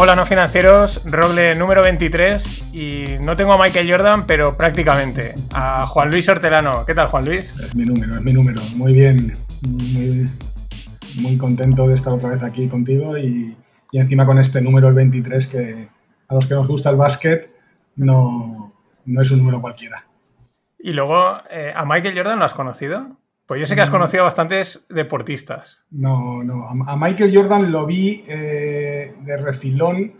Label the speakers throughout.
Speaker 1: Hola no financieros, Roble número 23 y no tengo a Michael Jordan, pero prácticamente a Juan Luis Hortelano. ¿Qué tal Juan Luis?
Speaker 2: Es mi número, es mi número. Muy bien, muy, contento de estar otra vez aquí contigo y, encima con este número, el 23, que a los que nos gusta el básquet no, no es un número cualquiera.
Speaker 1: Y luego, eh, ¿a Michael Jordan lo has conocido? Pues yo sé que has mm. conocido a bastantes deportistas.
Speaker 2: No, no. A Michael Jordan lo vi eh, de refilón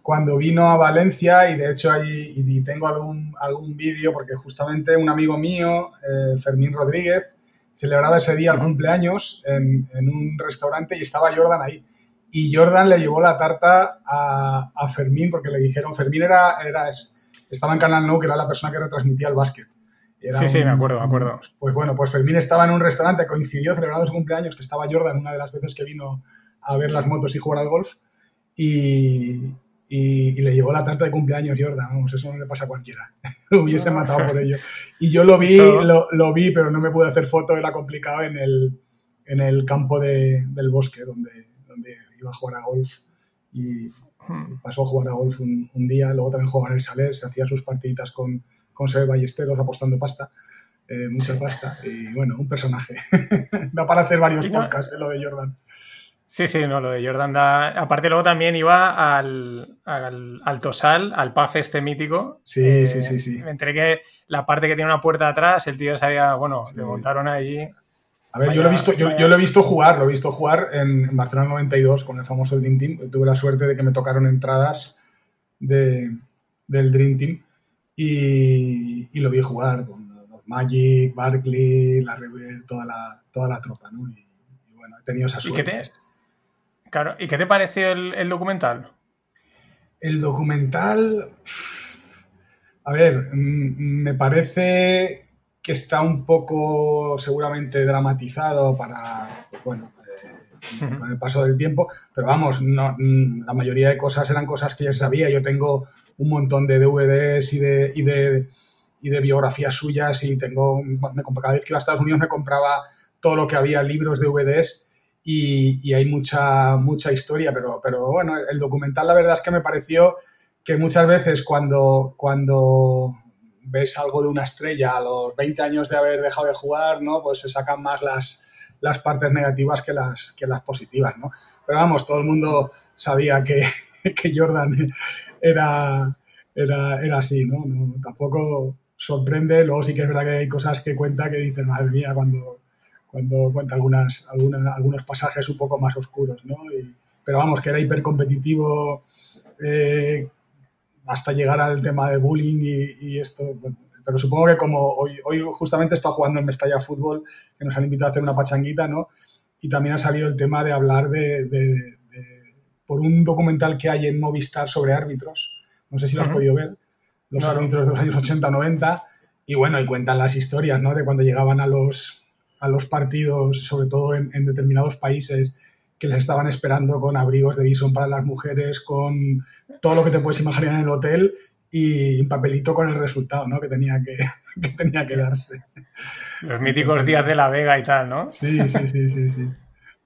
Speaker 2: cuando vino a Valencia y de hecho ahí y tengo algún, algún vídeo porque justamente un amigo mío, eh, Fermín Rodríguez, celebraba ese día el cumpleaños en, un restaurante y estaba Jordan ahí. Y Jordan le llevó la tarta a, Fermín porque le dijeron, Fermín era, era, estaba en Canal No, que era la persona que retransmitía el básquet
Speaker 1: sí, sí, me acuerdo, me acuerdo.
Speaker 2: Pues bueno, pues Fermín estaba en un restaurante, coincidió celebrando su cumpleaños, que estaba Jordan una de las veces que vino a ver las motos y jugar al golf, y, le llevó la tarta de cumpleaños Jordan, vamos, eso no le pasa a cualquiera, lo hubiese matado por ello. Y yo lo vi, lo, vi, pero no me pude hacer foto, era complicado en el, en el campo del bosque donde, donde iba a jugar a golf y hmm. pasó a jugar a golf un, un día, luego también jugaba en el Saler, se hacía sus partiditas con con Sebe Ballesteros apostando pasta, eh, mucha pasta. Y bueno, un personaje. da para hacer varios podcasts, eh, lo de Jordan.
Speaker 1: Sí, sí, no, lo de Jordan da. Aparte, luego también iba al, al, Tosal, al PAF este mítico.
Speaker 2: Sí,
Speaker 1: eh,
Speaker 2: sí, sí, sí.
Speaker 1: Me enteré que la parte que tiene una puerta atrás, el tío sabía, bueno, le montaron ahí.
Speaker 2: A ver, yo lo, he visto, yo, lo he visto jugar, lo he visto jugar en, Barcelona 92 con el famoso Dream Team. Tuve la suerte de que me tocaron entradas de, del Dream Team y, lo vi jugar con los Magic, Barkley, la River, toda la, toda la tropa, ¿no? Y, bueno, he tenido esa suerte.
Speaker 1: ¿Y qué te, claro, ¿y qué te pareció el, documental?
Speaker 2: El documental, a ver, mm, me parece que está un poco seguramente dramatizado para, pues bueno, eh, con el paso del tiempo, pero vamos, no, mm, la mayoría de cosas eran cosas que ya sabía. Yo tengo un montón de DVDs y de, y de, y de biografías suyas y tengo, me, cada vez que iba a Estados Unidos me compraba todo lo que había, libros, DVDs y, y hay mucha, mucha historia, pero, pero bueno, el documental la verdad es que me pareció que muchas veces cuando, cuando ves algo de una estrella a los 20 años de haber dejado de jugar, ¿no? Pues se sacan más las, las partes negativas que las, que las positivas, ¿no? Pero vamos, todo el mundo sabía que, que Jordan era, era, era así, ¿no? Tampoco sorprende, luego sí que es verdad que hay cosas que cuenta que dicen, madre mía, cuando, cuando cuenta algunas, algunas, algunos pasajes un poco más oscuros, ¿no? pero vamos, que era hipercompetitivo eh, hasta llegar al tema de bullying y, esto, pero supongo que como hoy, hoy justamente está jugando en Mestalla Fútbol, que nos han invitado a hacer una pachanguita, ¿no? Y también ha salido el tema de hablar de por un documental que hay en Movistar sobre árbitros. No sé si lo has podido ver. Los árbitros de los años 80-90. Y bueno, y cuentan las historias, ¿no? De cuando llegaban a los, a los partidos, sobre todo en, determinados países, que les estaban esperando con abrigos de visón para las mujeres, con todo lo que te puedes imaginar en el hotel y un papelito con el resultado, ¿no? Que tenía que, que tenía que darse.
Speaker 1: Los míticos días de la Vega y tal, ¿no?
Speaker 2: Sí, sí, sí, sí, sí.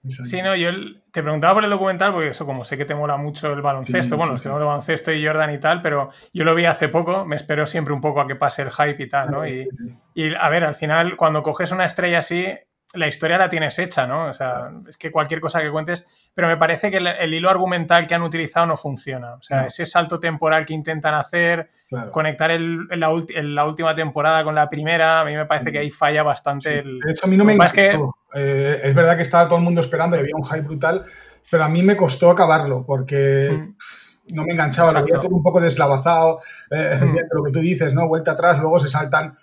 Speaker 1: Sí, no, yo te preguntaba por el documental, porque eso, como sé que te mola mucho el baloncesto, bueno, sí, el baloncesto y Jordan y tal, pero yo lo vi hace poco, me espero siempre un poco a que pase el hype y tal, ¿no? Y, y a ver, al final, cuando coges una estrella así, la historia la tienes hecha, ¿no? O sea, es que cualquier cosa que cuentes, pero me parece que el, hilo argumental que han utilizado no funciona. O sea, ese salto temporal que intentan hacer, conectar el, la, última temporada con la primera, a mí me parece que ahí falla bastante el...
Speaker 2: De hecho, a mí no me encantó. Eh, es verdad que estaba todo el mundo esperando y había un hype brutal, pero a mí me costó acabarlo porque... Mm. No me enganchaba, lo había todo un poco deslavazado, eh, mm. lo que tú dices, ¿no? Vuelta atrás, luego se saltan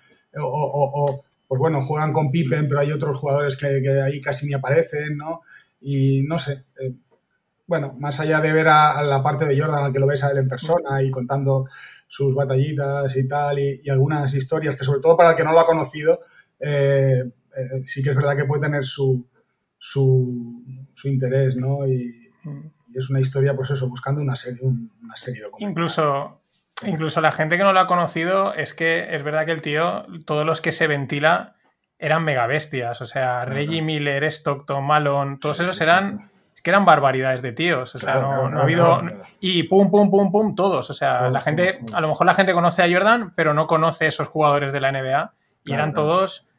Speaker 2: o pues bueno, juegan con Pippen, pero hay otros jugadores que, ahí casi ni aparecen, ¿no? Y no sé, eh, bueno, más allá de ver a, la parte de Jordan, al que lo ves a él en persona y contando sus batallitas y tal, y, algunas historias que sobre todo para el que no lo ha conocido, eh, eh, sí que es verdad que puede tener su, su, interés, ¿no? Y, es una historia, pues eso, buscando una serie, una serie documental.
Speaker 1: Incluso Incluso la gente que no lo ha conocido, es que es verdad que el tío, todos los que se ventila eran mega bestias. O sea, Reggie Miller, Stockton, Malone, todos esos eran es que eran barbaridades de tíos. O sea, no, ha habido. y pum, pum, pum, pum, todos. O sea, la gente, a lo mejor la gente conoce a Jordan, pero no conoce esos jugadores de la NBA. Y eran todos.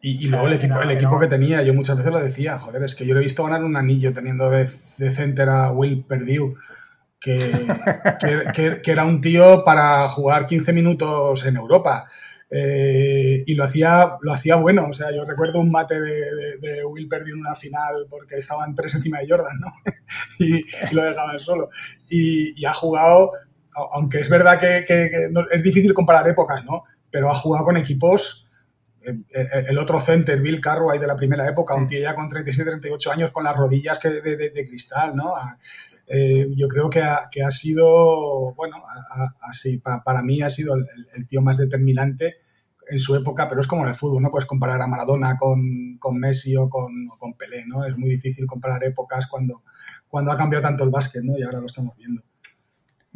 Speaker 2: Y, luego el equipo, el equipo que tenía, yo muchas veces lo decía, joder, es que yo lo he visto ganar un anillo teniendo de, de center a Will Perdue, que, que, era un tío para jugar 15 minutos en Europa. Eh, y lo hacía, lo hacía bueno. O sea, yo recuerdo un mate de, Will Perdue en una final porque estaban tres encima de Jordan, ¿no? y, lo dejaban solo. Y, ha jugado, aunque es verdad que, es difícil comparar épocas, ¿no? Pero ha jugado con equipos. El, otro center, Bill Carraway de la primera época, un tío ya con 37, 38 años con las rodillas que de, cristal, ¿no? Eh, yo creo que ha, que ha sido, bueno, así, para, para, mí ha sido el, tío más determinante en su época, pero es como en el fútbol, no puedes comparar a Maradona con, con Messi o con, con, Pelé, ¿no? Es muy difícil comparar épocas cuando, cuando ha cambiado tanto el básquet, ¿no? Y ahora lo estamos viendo.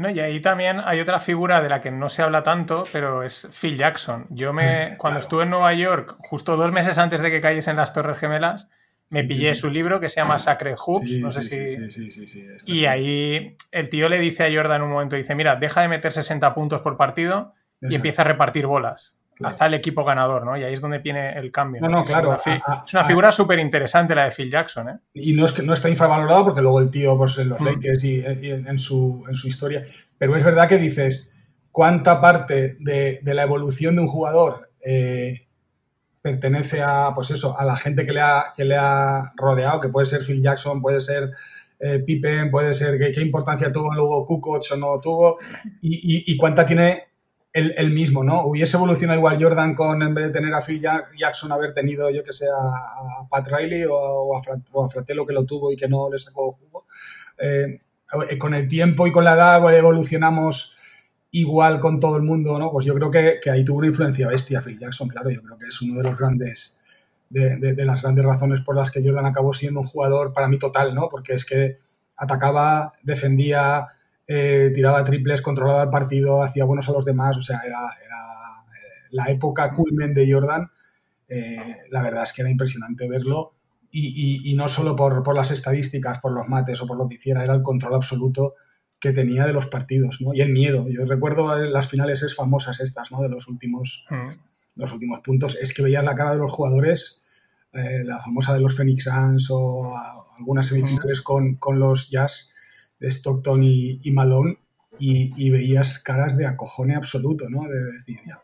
Speaker 1: No, y ahí también hay otra figura de la que no se habla tanto, pero es Phil Jackson. Yo me, cuando estuve en Nueva York, justo dos meses antes de que cayesen las Torres Gemelas, me pillé su libro que se llama Sacred Hoops, no sé si... y ahí el tío le dice a Jordan en un momento, dice, mira, deja de meter 60 puntos por partido y empieza a repartir bolas. Haz al equipo ganador, ¿no? Y ahí es donde viene el cambio.
Speaker 2: No, no, claro.
Speaker 1: Es una, figura súper interesante la de Phil Jackson, ¿eh?
Speaker 2: Y no es que no está infravalorado porque luego el tío, pues en los mm. Lakers y, en, su, en su historia. Pero es verdad que dices, ¿cuánta parte de, de la evolución de un jugador eh, pertenece a, pues eso, a la gente que le ha, que le ha rodeado, que puede ser Phil Jackson, puede ser eh, Pippen, puede ser qué, importancia tuvo luego Kukoc o no tuvo, y, cuánta tiene el, mismo, ¿no? Hubiese evolucionado igual Jordan con, en vez de tener a Phil Jackson, haber tenido, yo que sé, a, Pat Riley o, a, Fratello que lo tuvo y que no le sacó jugo. Eh, con el tiempo y con la edad evolucionamos igual con todo el mundo, ¿no? Pues yo creo que, que, ahí tuvo una influencia bestia Phil Jackson, claro, yo creo que es uno de los grandes, de, de, las grandes razones por las que Jordan acabó siendo un jugador para mí total, ¿no? Porque es que atacaba, defendía, eh, tiraba triples, controlaba el partido, hacía buenos a los demás, o sea, era, era eh, la época culmen de Jordan, eh, la verdad es que era impresionante verlo. Y, y, y no solo por, por, las estadísticas, por los mates o por lo que hiciera, era el control absoluto que tenía de los partidos, ¿no? Y el miedo. Yo recuerdo las finales es famosas estas, ¿no? De los últimos, mm. los últimos puntos. Es que veías la cara de los jugadores, eh, la famosa de los Phoenix Suns o algunas semifinales mm. con, los Jazz de Stockton y, Malone y, veías caras de acojone absoluto, ¿no? De decir, ya,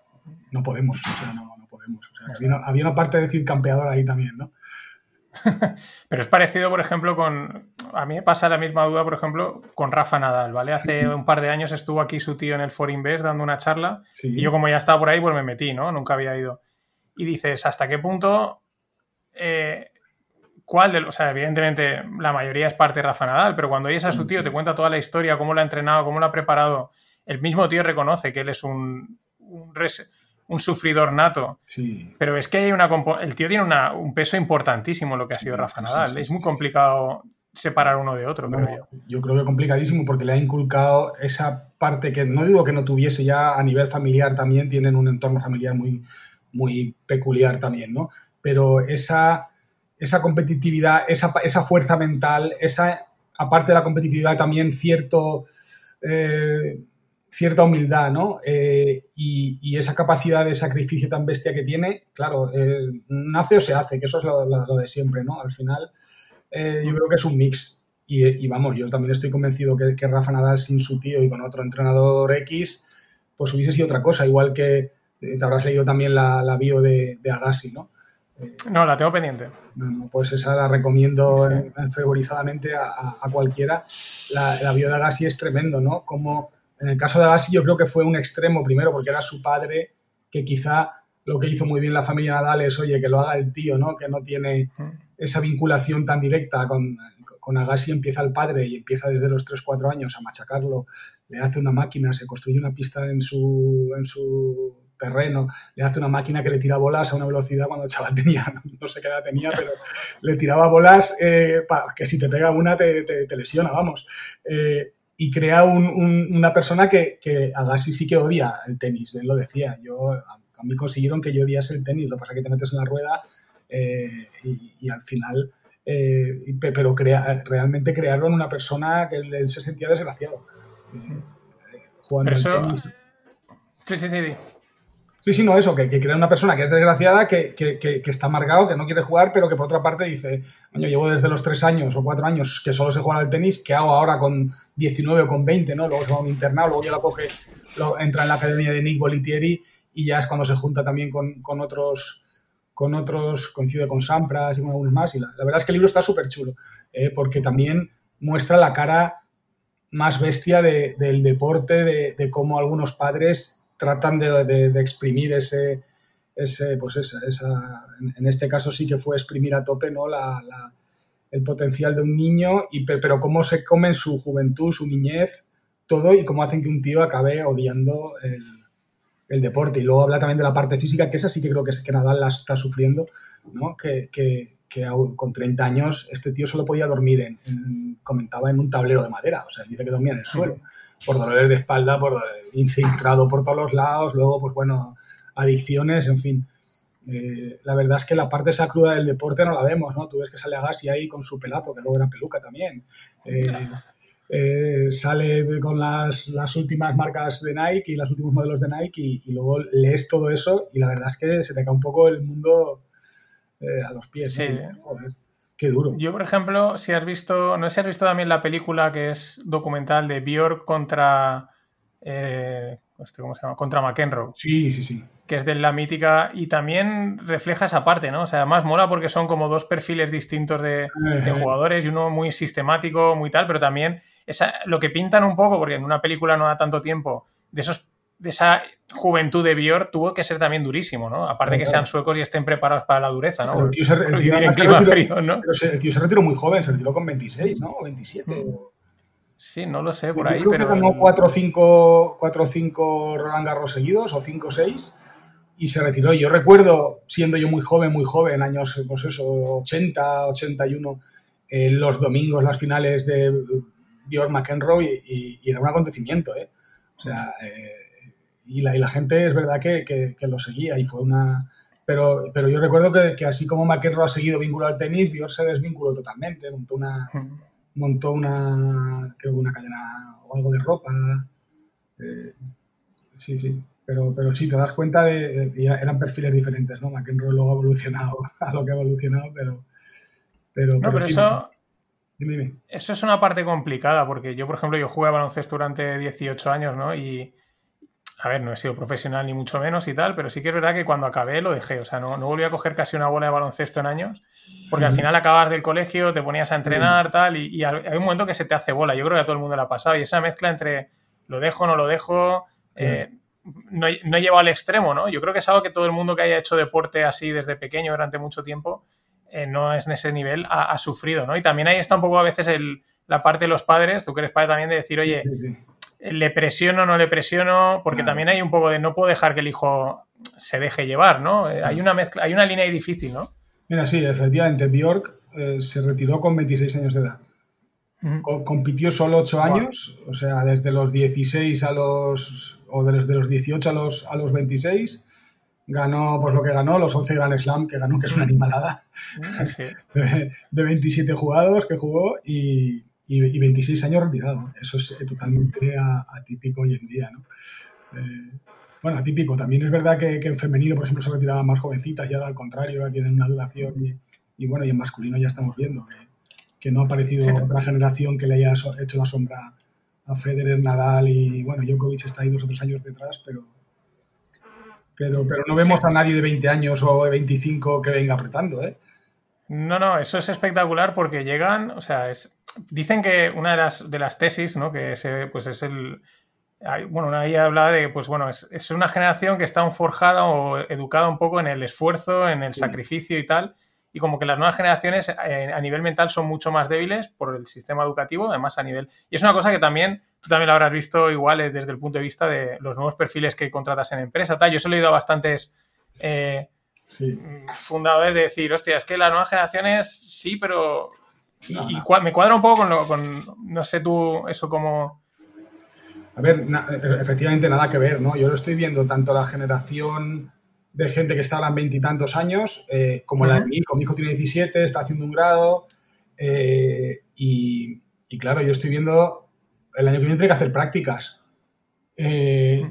Speaker 2: no podemos, o sea, no, no podemos. había, había, una parte de decir campeador ahí también, ¿no?
Speaker 1: Pero es parecido, por ejemplo, con. A mí me pasa la misma duda, por ejemplo, con Rafa Nadal, ¿vale? Hace un par de años estuvo aquí su tío en el Foreign Best dando una charla. Y yo, como ya estaba por ahí, pues me metí, ¿no? Nunca había ido. Y dices, ¿hasta qué punto. Eh, ¿Cuál de O sea, evidentemente la mayoría es parte de Rafa Nadal, pero cuando oyes a su tío, te cuenta toda la historia, cómo lo ha entrenado, cómo lo ha preparado. El mismo tío reconoce que él es un, un un sufridor nato.
Speaker 2: Sí.
Speaker 1: Pero es que hay una el tío tiene un peso importantísimo lo que ha sido Rafa Nadal. es muy complicado separar uno de otro, creo yo.
Speaker 2: Yo creo que complicadísimo porque le ha inculcado esa parte que no digo que no tuviese ya a nivel familiar también, tienen un entorno familiar muy, muy peculiar también, ¿no? Pero esa, esa competitividad, esa, esa fuerza mental, esa, aparte de la competitividad, también cierto... Eh, cierta humildad, ¿no? Eh, y, esa capacidad de sacrificio tan bestia que tiene, claro, eh, nace o se hace, que eso es lo, de siempre, ¿no? Al final, eh, yo creo que es un mix. Y, vamos, yo también estoy convencido que, que, Rafa Nadal sin su tío y con otro entrenador X, pues hubiese sido otra cosa, igual que te habrás leído también la, bio de, Agassi, ¿no?
Speaker 1: no, la tengo pendiente.
Speaker 2: pues esa la recomiendo fervorizadamente a, cualquiera. La, la, bio de Agassi es tremendo, ¿no? Como en el caso de Agassi yo creo que fue un extremo primero porque era su padre que quizá lo que hizo muy bien la familia Nadal es, oye, que lo haga el tío, ¿no? Que no tiene mm. Esa vinculación tan directa con, con Agassi empieza el padre y empieza desde los 3-4 años a machacarlo, le hace una máquina, se construye una pista en su, en su terreno, le hace una máquina que le tira bolas a una velocidad cuando el chaval tenía, no, sé qué edad tenía, pero le tiraba bolas eh, que si te pega una te, te, lesiona, vamos. Eh, y crea una persona que, que Agassi sí que odia el tenis, él lo decía. Yo, a, mí consiguieron que yo odiase el tenis, lo que pasa es que te metes en la rueda eh, y, al final eh, pero crea, realmente crearlo en una persona que él, se sentía desgraciado.
Speaker 1: jugando Sí, sí, sí.
Speaker 2: Sí, sí, no, eso, que, que crea una persona que es desgraciada, que, está amargado, que no quiere jugar, pero que por otra parte dice, coño, llevo desde los tres años o cuatro años que solo sé jugar al tenis, ¿qué hago ahora con 19 o con 20, no? Luego se va a un internado, luego ya lo coge, lo, entra en la academia de Nick Bolitieri y ya es cuando se junta también con, otros, con otros, coincide con Sampras y con algunos más. Y la, verdad es que el libro está súper chulo, eh, porque también muestra la cara más bestia del deporte, de, de cómo algunos padres tratan de, exprimir ese, ese pues esa, en este caso sí que fue exprimir a tope ¿no? La, el potencial de un niño, y, pero cómo se come en su juventud, su niñez, todo y cómo hacen que un tío acabe odiando el, el deporte. Y luego habla también de la parte física, que esa sí que creo que, es, que Nadal la está sufriendo, ¿no? que, que, que con 30 años este tío solo podía dormir en, comentaba en un tablero de madera, o sea, dice que dormía en el suelo, por dolores de espalda, por infiltrado por todos los lados, luego, pues bueno, adicciones, en fin. Eh, la verdad es que la parte esa cruda del deporte no la vemos, ¿no? Tú ves que sale Agassi ahí con su pelazo, que luego era peluca también. Eh, eh, sale con las, las, últimas marcas de Nike y los últimos modelos de Nike y, y, luego lees todo eso y la verdad es que se te cae un poco el mundo eh, a los pies. Joder, qué duro.
Speaker 1: Yo, por ejemplo, si has visto, no sé si has visto también la película que es documental de Björk contra, eh, este, ¿cómo se llama? Contra McEnroe.
Speaker 2: Sí, sí, sí.
Speaker 1: Que es de la mítica y también refleja esa parte, ¿no? O sea, además mola porque son como dos perfiles distintos de, de jugadores y uno muy sistemático, muy tal, pero también esa, lo que pintan un poco, porque en una película no da tanto tiempo, de esos de esa juventud de Björk tuvo que ser también durísimo, ¿no? Aparte de que sean suecos y estén preparados para la dureza, ¿no?
Speaker 2: El tío, se, retiró, muy joven, se retiró con 26, ¿no? O 27. Mm.
Speaker 1: Sí, no lo sé, por ahí, pero...
Speaker 2: Que ganó 4 o 5, 5 Roland Garros seguidos, o 5 o 6, y se retiró. Yo recuerdo, siendo yo muy joven, muy joven, años, pues eso, 80, 81, eh, los domingos, las finales de Björk McEnroe, y, y, era un acontecimiento, ¿eh? O sea... Eh, y la, y la gente es verdad que, que, lo seguía y fue una... Pero, pero yo recuerdo que, que así como McEnroe ha seguido vinculado al tenis, Bior se desvinculó totalmente, montó una, montó una, creo una cadena o algo de ropa. Eh, sí, sí. Pero, pero sí, te das cuenta de que eran perfiles diferentes, ¿no? McEnroe luego ha evolucionado a lo que ha evolucionado, pero...
Speaker 1: pero, no, pero, eso... Eso es una parte complicada, porque yo, por ejemplo, yo jugué a baloncesto durante 18 años, ¿no? Y, a ver, no he sido profesional ni mucho menos y tal, pero sí que es verdad que cuando acabé lo dejé. O sea, no, no volví a coger casi una bola de baloncesto en años, porque al final acabas del colegio, te ponías a entrenar, tal, y, hay un momento que se te hace bola. Yo creo que a todo el mundo le ha pasado. Y esa mezcla entre lo dejo, no lo dejo, eh, no, no llevo al extremo, ¿no? Yo creo que es algo que todo el mundo que haya hecho deporte así desde pequeño durante mucho tiempo, eh, no es en ese nivel, ha, sufrido, ¿no? Y también ahí está un poco a veces el, la parte de los padres, tú que eres padre también, de decir, oye, le presiono, no le presiono, porque también hay un poco de no puedo dejar que el hijo se deje llevar, ¿no? Eh, hay una mezcla, hay una línea ahí difícil, ¿no?
Speaker 2: Mira, sí, efectivamente, Bjork eh, se retiró con 26 años de edad. compitió solo 8 años, o sea, desde los 16 a los. o desde los 18 a los, a los 26. Ganó, pues lo que ganó, los 11 Grand Slam que ganó, que es una animalada. de 27 jugados que jugó y, y, 26 años retirado. Eso es eh, totalmente atípico hoy en día, ¿no? Eh, bueno, atípico. También es verdad que, en femenino, por ejemplo, se retiraban más jovencitas y ahora al contrario, ahora tienen una duración y, bueno, y en masculino ya estamos viendo que, no ha aparecido otra generación que le haya hecho la sombra a Federer, Nadal y bueno, Djokovic está ahí dos o tres años detrás, pero, pero, pero no vemos a nadie de 20 años o de 25 que venga apretando, ¿eh?
Speaker 1: No, no, eso es espectacular porque llegan, o sea, es, dicen que una de las, de las tesis, ¿no? Que se, pues es el. Bueno, una ella habla de, pues bueno, es, una generación que está forjada o educada un poco en el esfuerzo, en el sacrificio y tal. Y como que las nuevas generaciones eh, a nivel mental son mucho más débiles por el sistema educativo, además a nivel. Y es una cosa que también, tú también lo habrás visto igual eh, desde el punto de vista de los nuevos perfiles que contratas en empresa. Tal. Yo he leído a bastantes. Eh, fundadores de decir, hostia, es que las nuevas generaciones sí, pero y, me cuadra un poco con, lo, con, no sé tú, eso como...
Speaker 2: A ver, efectivamente nada que ver, ¿no? Yo lo estoy viendo tanto la generación de gente que está ahora en veintitantos años, eh, como la de mi hijo. Mi hijo tiene 17, está haciendo un grado, Eh, y, claro, yo estoy viendo, el año que viene tengo que hacer prácticas. Eh,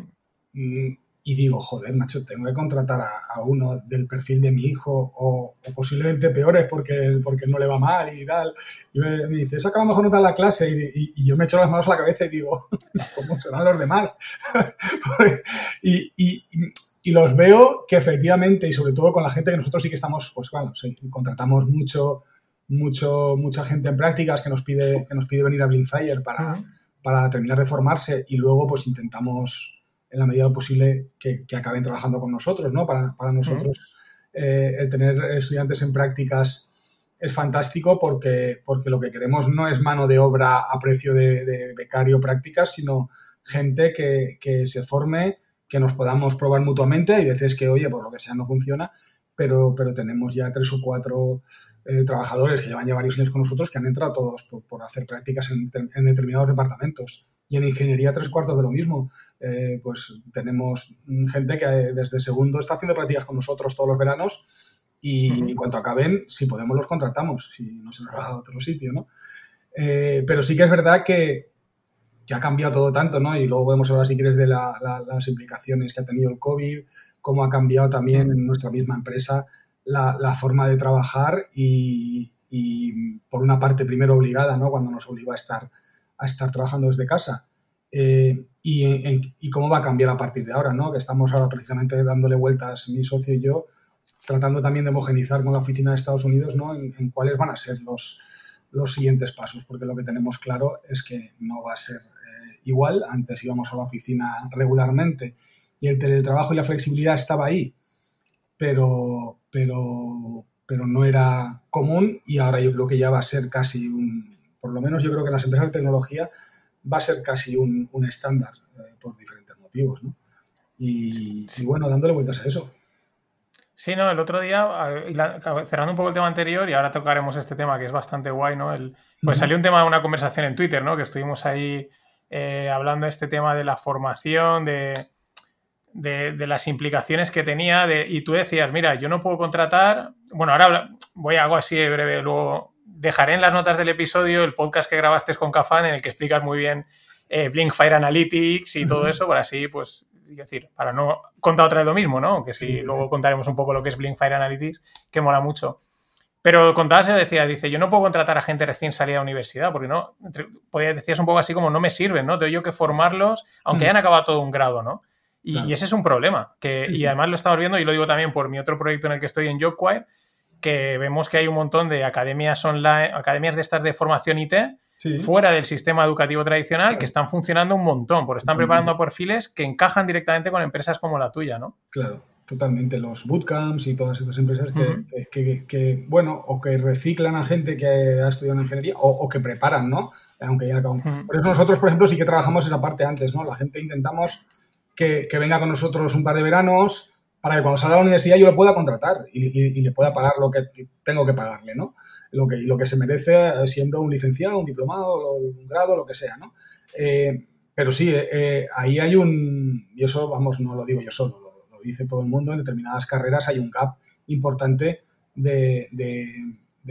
Speaker 2: y digo, joder, macho, tengo que contratar a, uno del perfil de mi hijo o, posiblemente peores porque, porque no le va mal y tal. Y me, dice, eso acaba mejor nota en la clase y, yo me echo las manos a la cabeza y digo, ¿cómo serán los demás? y, y, los veo que efectivamente, y sobre todo con la gente que nosotros sí que estamos, pues bueno, contratamos mucho, mucho, mucha gente en prácticas que nos pide, que nos pide venir a Blinkfire para, para terminar de formarse y luego pues intentamos en la medida de lo posible que, acaben trabajando con nosotros, ¿no? Para, nosotros eh, el tener estudiantes en prácticas es fantástico porque, porque lo que queremos no es mano de obra a precio de, becario prácticas, sino gente que, se forme, que nos podamos probar mutuamente. Hay veces que, oye, por lo que sea no funciona, pero, pero tenemos ya tres o cuatro eh, trabajadores que llevan ya varios años con nosotros que han entrado todos por, hacer prácticas en, en, determinados departamentos. Y en ingeniería tres cuartos de lo mismo. Eh, pues tenemos gente que desde segundo está haciendo prácticas con nosotros todos los veranos y en cuanto acaben, si podemos los contratamos, si no se nos va a otro sitio, ¿no? Eh, pero sí que es verdad que, que, ha cambiado todo tanto, ¿no? Y luego podemos hablar, si quieres, de las implicaciones que ha tenido el COVID, cómo ha cambiado también en nuestra misma empresa la, forma de trabajar y, por una parte, primero obligada, ¿no? Cuando nos obligó a estar a estar trabajando desde casa. Eh, y, cómo va a cambiar a partir de ahora, ¿no? Que estamos ahora precisamente dándole vueltas, mi socio y yo, tratando también de homogenizar con la oficina de Estados Unidos, ¿no? En, cuáles van a ser los, los siguientes pasos, porque lo que tenemos claro es que no va a ser igual. Antes íbamos a la oficina regularmente y el teletrabajo y la flexibilidad estaba ahí, pero, pero, pero no era común y ahora yo creo que ya va a ser casi un, por lo menos yo creo que en las empresas de tecnología va a ser casi un, estándar eh, por diferentes motivos, ¿no? Y, bueno, dándole vueltas a eso.
Speaker 1: Sí, no, el otro día, cerrando un poco el tema anterior, y ahora tocaremos este tema que es bastante guay, ¿no? El, pues salió un tema de una conversación en Twitter, ¿no? Que estuvimos ahí eh, hablando de este tema de la formación, de, de, las implicaciones que tenía, de, y tú decías, mira, yo no puedo contratar, bueno, ahora voy a algo así de breve, luego dejaré en las notas del episodio el podcast que grabaste con Cafán en el que explicas muy bien eh, Blink Fire Analytics y todo eso, para así, pues, decir, para no contar otra vez lo mismo, ¿no? Que si luego contaremos un poco lo que es Blink Fire Analytics, que mola mucho. Pero contabas, decía, dice, yo no puedo contratar a gente recién salida de universidad, porque no, decías un poco así como no me sirven, ¿no? Tengo yo que formarlos, aunque hayan acabado todo un grado, ¿no? Y, ese es un problema, que, y además lo estamos viendo, y lo digo también por mi otro proyecto en el que estoy en JobQuire, que vemos que hay un montón de academias online, academias de estas de formación IT fuera del sistema educativo tradicional que están funcionando un montón, porque están preparando perfiles que encajan directamente con empresas como la tuya, ¿no?
Speaker 2: Claro, totalmente. Los bootcamps y todas estas empresas que, bueno, o que reciclan a gente que ha estudiado en ingeniería o, que preparan, ¿no? Aunque ya Por eso nosotros, por ejemplo, sí que trabajamos esa parte antes, ¿no? La gente intentamos que, que venga con nosotros un par de veranos, para que cuando salga a la universidad yo lo pueda contratar y, le pueda pagar lo que tengo que pagarle, ¿no? Lo que, lo que se merece eh, siendo un licenciado, un diplomado, un grado, lo que sea, ¿no? Eh, pero sí, eh, ahí hay un, y eso, vamos, no lo digo yo solo, lo, dice todo el mundo, en determinadas carreras hay un gap importante de,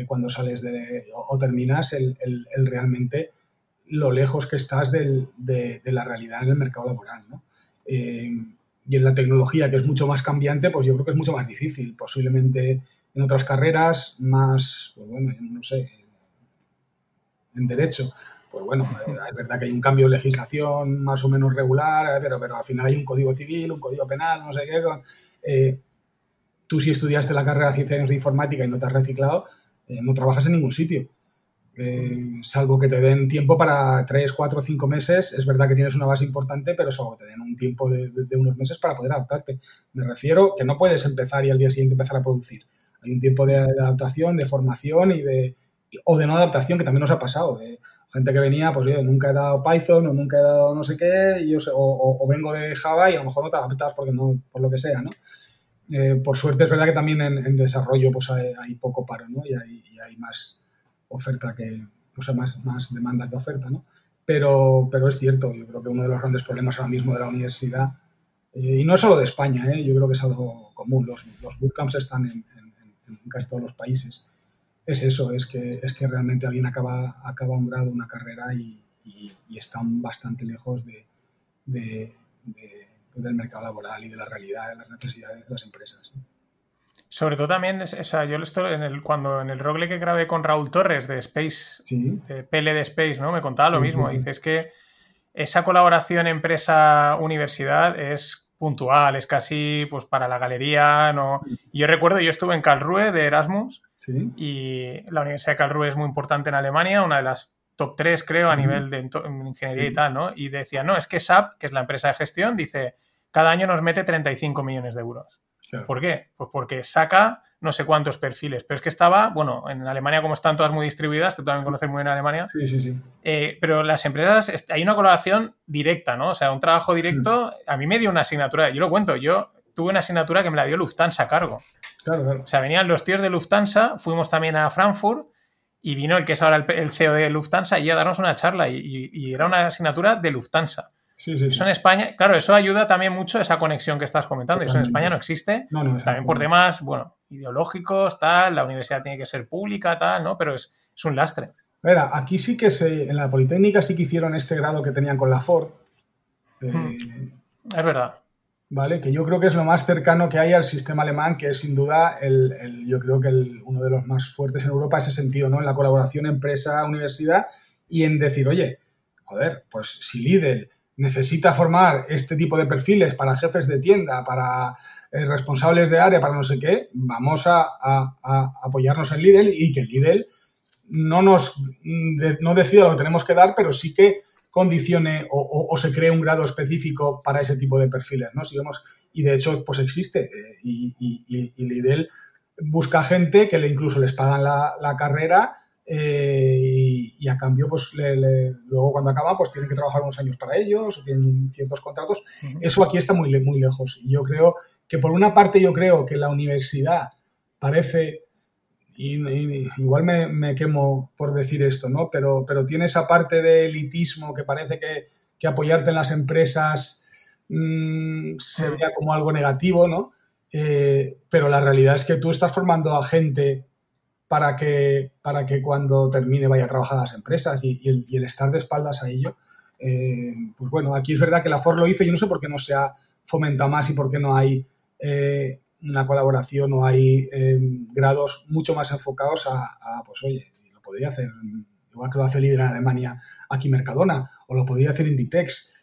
Speaker 2: cuando sales de, o, terminas el, realmente lo lejos que estás de, la realidad en el mercado laboral, ¿no? y en la tecnología, que es mucho más cambiante, pues yo creo que es mucho más difícil. Posiblemente en otras carreras, más, pues bueno, no sé, en derecho, pues bueno, es verdad que hay un cambio de legislación más o menos regular, eh, pero, pero al final hay un código civil, un código penal, no sé qué. Eh, tú si estudiaste la carrera de ciencias de informática y no te has reciclado, eh, no trabajas en ningún sitio. Eh, salvo que te den tiempo para 3, 4, 5 meses, es verdad que tienes una base importante, pero salvo que te den un tiempo de, unos meses para poder adaptarte. Me refiero que no puedes empezar y al día siguiente empezar a producir. Hay un tiempo de, adaptación, de formación y de o de no adaptación que también nos ha pasado. Gente que venía, pues yo nunca he dado Python o nunca he dado no sé qué, y yo o, vengo de Java y a lo mejor no te adaptas porque no, por lo que sea, ¿no? Eh, por suerte es verdad que también en, desarrollo pues hay, poco paro, ¿no? Y hay, y hay más, oferta que, o sea, más, más demanda que oferta, ¿no? Pero, pero es cierto, yo creo que uno de los grandes problemas ahora mismo de la universidad, eh, y no solo de España, ¿eh? yo creo que es algo común, los, los bootcamps están en, casi todos los países, es eso, es que, es que realmente alguien acaba, acaba un grado, una carrera y, están bastante lejos de, del mercado laboral y de la realidad, de las necesidades de las empresas.
Speaker 1: Sobre todo también, o sea, yo esto en el, cuando en el rogle que grabé con Raúl Torres de Space, de PL de Space, ¿no? Me contaba lo mismo. Dice, es que esa colaboración empresa-universidad es puntual, es casi pues para la galería, ¿no? yo recuerdo, yo estuve en Karlsruhe de Erasmus y la Universidad de Karlsruhe es muy importante en Alemania, una de las top 3 creo a nivel de ingeniería y tal, ¿no? Y decía, no, es que SAP, que es la empresa de gestión, dice, cada año nos mete 35 millones de euros. ¿Por qué? Pues porque saca no sé cuántos perfiles, pero es que estaba, bueno, en Alemania como están todas muy distribuidas, que tú también conoces muy bien Alemania,
Speaker 2: sí, sí, sí.
Speaker 1: Eh, pero las empresas, hay una colaboración directa, ¿no? O sea, un trabajo directo, mm. a mí me dio una asignatura, yo lo cuento, yo tuve una asignatura que me la dio Lufthansa a cargo.
Speaker 2: Claro, claro.
Speaker 1: O sea, venían los tíos de Lufthansa, fuimos también a Frankfurt y vino el que es ahora el, CEO de Lufthansa y a darnos una charla y era una asignatura de Lufthansa.
Speaker 2: Sí, sí,
Speaker 1: eso en España, claro, eso ayuda también mucho esa conexión que estás comentando. Eso en España no existe. también por temas, bueno, ideológicos, tal, la universidad tiene que ser pública, tal, ¿no? Pero es, un lastre.
Speaker 2: Mira, aquí sí que se, en la Politécnica sí que hicieron este grado que tenían con la Ford.
Speaker 1: Eh, hmm. es verdad.
Speaker 2: ¿Vale? Que yo creo que es lo más cercano que hay al sistema alemán, que es sin duda el, yo creo que uno de los más fuertes en Europa, ese sentido, ¿no? En la colaboración empresa-universidad y en decir, oye, joder, pues si Lidl necesita formar este tipo de perfiles para jefes de tienda, para eh, responsables de área, para no sé qué, vamos a, apoyarnos en Lidl y que Lidl no nos no decida lo que tenemos que dar, pero sí que condicione o, se cree un grado específico para ese tipo de perfiles, ¿no? Si y de hecho, pues existe. Eh, y, y, Lidl busca gente que le incluso les pagan la carrera eh, y, a cambio, pues luego cuando acaba, pues tienen que trabajar unos años para ellos, o tienen ciertos contratos. Eso aquí está muy, muy lejos. Y yo creo que por una parte yo creo que la universidad parece, y, igual me, quemo por decir esto, ¿no? Pero, pero tiene esa parte de elitismo que parece que, apoyarte en las empresas mm, se vea como algo negativo, ¿no? Eh, pero la realidad es que tú estás formando a gente para que, para que cuando termine vaya a trabajar a las empresas y, el, estar de espaldas a ello. Eh, pues bueno, aquí es verdad que la Ford lo hizo, yo no sé por qué no se ha fomentado más y por qué no hay eh, una colaboración o hay eh, grados mucho más enfocados a, pues oye, lo podría hacer, igual que lo hace líder en Alemania, aquí Mercadona, o lo podría hacer Inditex,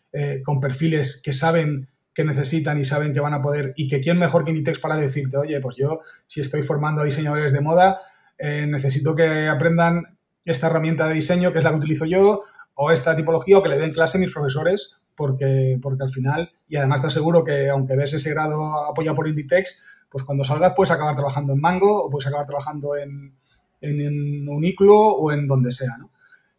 Speaker 2: con perfiles que saben que necesitan y saben que van a poder, y que quién mejor que Inditex para decirte, oye, pues yo si estoy formando a diseñadores de moda, eh, necesito que aprendan esta herramienta de diseño que es la que utilizo yo o esta tipología o que le den clase a mis profesores porque, porque al final, y además te aseguro que aunque des ese grado apoyado por Inditex, pues cuando salgas puedes acabar trabajando en Mango o puedes acabar trabajando en, en, Uniclo o en donde sea.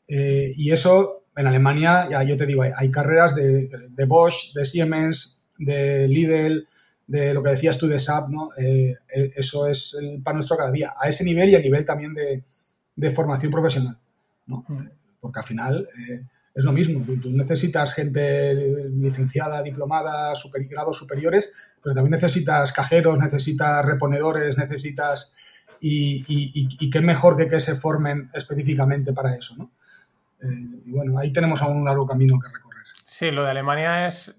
Speaker 2: Eh, y eso en Alemania, ya yo te digo, hay, carreras de, de Bosch, de Siemens, de Lidl, de lo que decías tú de SAP, ¿no? Eh, eh, eso es el pan nuestro cada día, a ese nivel y a nivel también de, formación profesional, ¿no? Mm. Porque al final eh, es lo mismo, tú necesitas gente licenciada, diplomada, super, grados superiores, pero también necesitas cajeros, necesitas reponedores, necesitas... Y, qué mejor que que se formen específicamente para eso, ¿no? y bueno, ahí tenemos aún un largo camino que recorrer.
Speaker 1: Sí, lo de Alemania es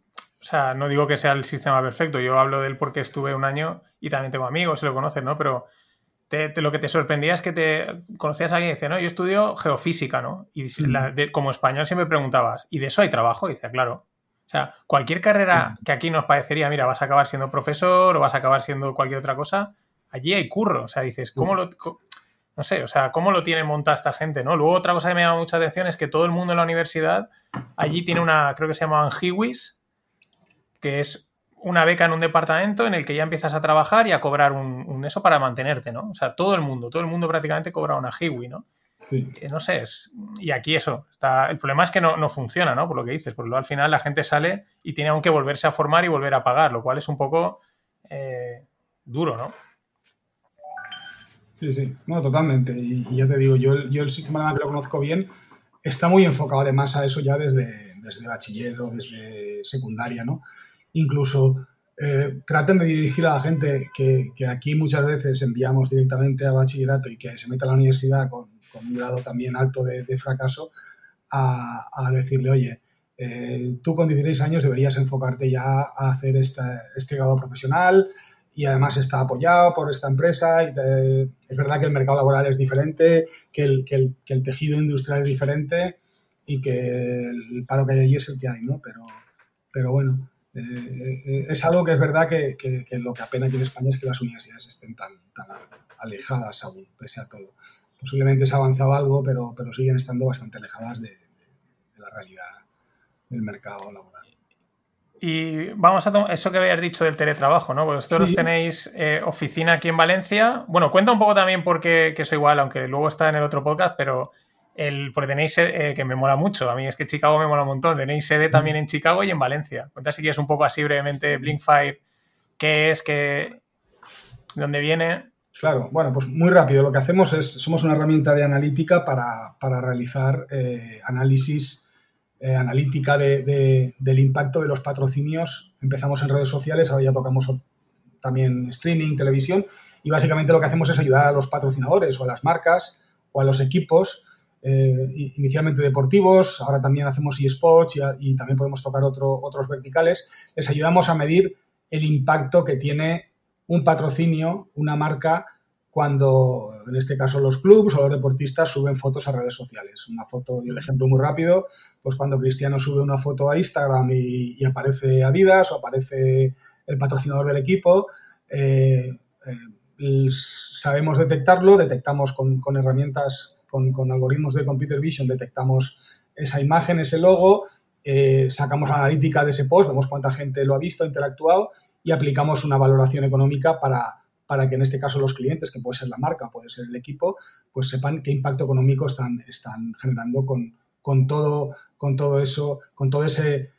Speaker 1: o sea, no digo que sea el sistema perfecto, yo hablo de él porque estuve un año y también tengo amigos, se lo conocen, ¿no? Pero lo que te sorprendía es que te conocías a alguien y decía, no, yo estudio geofísica, ¿no? Y como español siempre preguntabas, ¿y de eso hay trabajo? Y decía, claro. O sea, cualquier carrera que aquí nos parecería, mira, vas a acabar siendo profesor o vas a acabar siendo cualquier otra cosa, allí hay curro. O sea, dices, ¿cómo lo.? no sé, o sea, ¿cómo lo tiene montada esta gente, no? Luego otra cosa que me llama mucha atención es que todo el mundo en la universidad allí tiene una, creo que se llama Hiwis, que es una beca en un departamento en el que ya empiezas a trabajar y a cobrar un, eso para mantenerte, ¿no? O sea, todo el mundo, todo el mundo prácticamente cobra una Hiwi, ¿no?
Speaker 2: Sí.
Speaker 1: No sé, y aquí eso, está, el problema es que no, funciona, ¿no? Por lo que dices, porque luego al final la gente sale y tiene aún que volverse a formar y volver a pagar, lo cual es un poco eh, duro, ¿no?
Speaker 2: Sí, sí, no, totalmente. Y, ya te digo, yo, yo el sistema que lo conozco bien está muy enfocado además a eso ya desde, desde bachiller o desde secundaria, ¿no? Incluso eh, traten de dirigir a la gente que, aquí muchas veces enviamos directamente a bachillerato y que se mete a la universidad con, un grado también alto de, fracaso, a, decirle, oye, eh, tú con 16 años deberías enfocarte ya a hacer este grado profesional y además está apoyado por esta empresa. Y es verdad que el mercado laboral es diferente, que el, que el, tejido industrial es diferente y que el paro que hay allí es el que hay, ¿no? Pero, pero bueno, eh, eh, es algo que es verdad que, lo que apena aquí en España es que las universidades estén tan, tan alejadas aún, pese a todo. Posiblemente se ha avanzado algo, pero, pero siguen estando bastante alejadas de, la realidad del mercado laboral.
Speaker 1: Y vamos a eso que habías dicho del teletrabajo, ¿no? Vosotros tenéis eh, oficina aquí en Valencia. Bueno, cuenta un poco también porque que soy igual, aunque luego está en el otro podcast, pero el, porque tenéis, eh, que me mola mucho, a mí es que Chicago me mola un montón, tenéis sede también en Chicago y en Valencia. Cuenta si quieres un poco así brevemente Blink5, qué es, qué, dónde viene.
Speaker 2: Claro, bueno, pues muy rápido. Lo que hacemos es, somos una herramienta de analítica para, realizar eh, análisis, eh, analítica de, del impacto de los patrocinios. Empezamos en redes sociales, ahora ya tocamos también streaming, televisión, y básicamente lo que hacemos es ayudar a los patrocinadores o a las marcas o a los equipos eh, inicialmente deportivos, ahora también hacemos eSports y, y también podemos tocar otro, otros verticales, les ayudamos a medir el impacto que tiene un patrocinio, una marca, cuando en este caso los clubes o los deportistas suben fotos a redes sociales. Una foto, y el ejemplo muy rápido, pues cuando Cristiano sube una foto a Instagram y, aparece Adidas o aparece el patrocinador del equipo, eh, eh, sabemos detectarlo, detectamos con herramientas con, algoritmos de computer vision detectamos esa imagen, ese logo, eh, sacamos la analítica de ese post, vemos cuánta gente lo ha visto, interactuado y aplicamos una valoración económica para, para que en este caso los clientes, que puede ser la marca, puede ser el equipo, pues sepan qué impacto económico están, están generando con, con, todo, con todo eso, con todo ese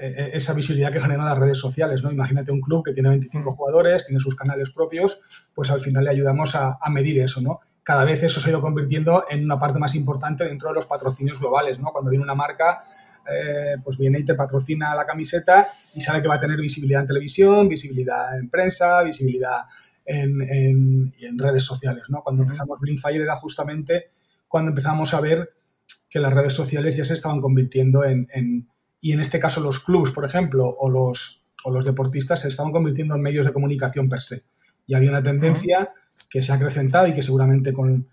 Speaker 2: esa visibilidad que generan las redes sociales, ¿no? Imagínate un club que tiene 25 jugadores, tiene sus canales propios, pues al final le ayudamos a, a, medir eso, ¿no? Cada vez eso se ha ido convirtiendo en una parte más importante dentro de los patrocinios globales, ¿no? Cuando viene una marca, eh, pues viene y te patrocina la camiseta y sabe que va a tener visibilidad en televisión, visibilidad en prensa, visibilidad en, en, en redes sociales, ¿no? Cuando empezamos Blinkfire era justamente cuando empezamos a ver que las redes sociales ya se estaban convirtiendo en, en y en este caso los clubes, por ejemplo, o los, o los deportistas se estaban convirtiendo en medios de comunicación per se. Y había una tendencia que se ha acrecentado y que seguramente con,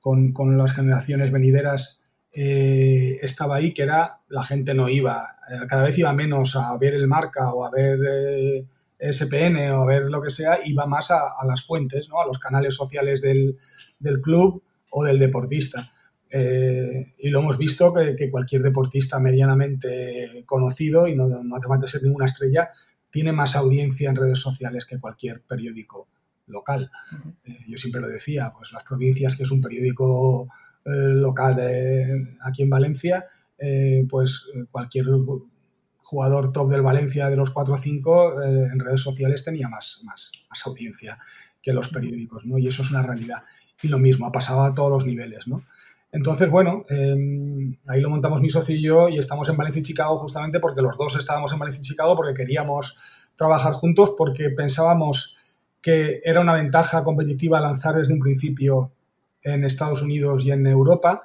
Speaker 2: con, las generaciones venideras eh, estaba ahí, que era la gente no iba, eh, cada vez iba menos a ver el marca o a ver eh, SPN o a ver lo que sea, iba más a, las fuentes, ¿no? a los canales sociales del, del club o del deportista. Eh, y lo hemos visto que, cualquier deportista medianamente conocido, y no, no, hace falta ser ninguna estrella, tiene más audiencia en redes sociales que cualquier periódico local. Eh, yo siempre lo decía, pues las provincias, que es un periódico eh, local de, aquí en Valencia, pues cualquier jugador top del Valencia de los 4 o 5 en redes sociales tenía más, más, más audiencia que los periódicos, ¿no? Y eso es una realidad. Y lo mismo, ha pasado a todos los niveles, ¿no? Entonces, bueno, em, ahí lo montamos mi socio y yo y estamos en Valencia y Chicago justamente porque los dos estábamos en Valencia y Chicago porque queríamos trabajar juntos, porque pensábamos que era una ventaja competitiva lanzar desde un principio en Estados Unidos y en Europa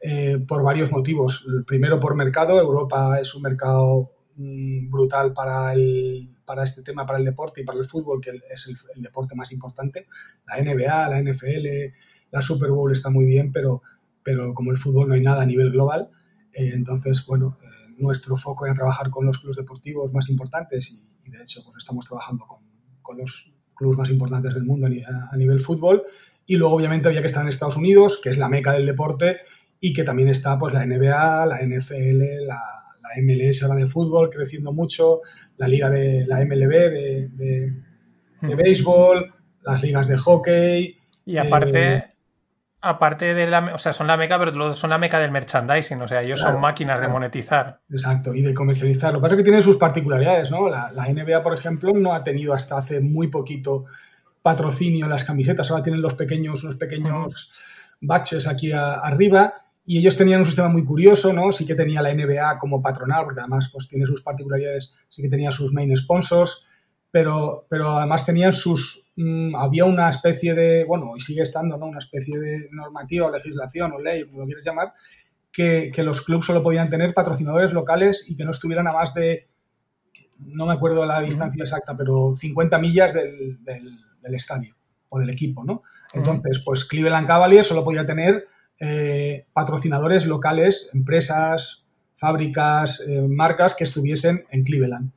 Speaker 2: eh, por varios motivos. Primero por mercado, Europa es un mercado mm, brutal para, el, para este tema, para el deporte y para el fútbol, que es el, el deporte más importante. La NBA, la NFL, la Super Bowl está muy bien, pero pero como el fútbol no hay nada a nivel global, eh, entonces, bueno, eh, nuestro foco era trabajar con los clubes deportivos más importantes y, de hecho pues estamos trabajando con, con, los clubes más importantes del mundo a, nivel fútbol y luego obviamente había que estar en Estados Unidos, que es la meca del deporte y que también está pues la NBA, la NFL, la, la MLS ahora de fútbol creciendo mucho, la liga de la MLB de, de, de béisbol, las ligas de hockey.
Speaker 1: Y aparte, eh, aparte de la, o sea, son la meca, pero son la meca del merchandising, o sea, ellos son máquinas de monetizar.
Speaker 2: Exacto, y de comercializar. Lo que pasa es que tienen sus particularidades, ¿no? La, NBA, por ejemplo, no ha tenido hasta hace muy poquito patrocinio en las camisetas, ahora tienen los pequeños, unos pequeños baches aquí arriba, y ellos tenían un sistema muy curioso, ¿no? Sí que tenía la NBA como patronal, porque además pues tiene sus particularidades, sí que tenía sus main sponsors, pero, pero además tenían sus, mm, había una especie de, bueno, y sigue estando, ¿no? Una especie de normativa o legislación o ley, como lo quieres llamar, que, los clubes solo podían tener patrocinadores locales y que no estuvieran a más de, no me acuerdo la distancia exacta, pero 50 millas del, del, estadio o del equipo, ¿no? Entonces, pues Cleveland Cavaliers solo podía tener eh, patrocinadores locales, empresas, fábricas, eh, marcas que estuviesen en Cleveland.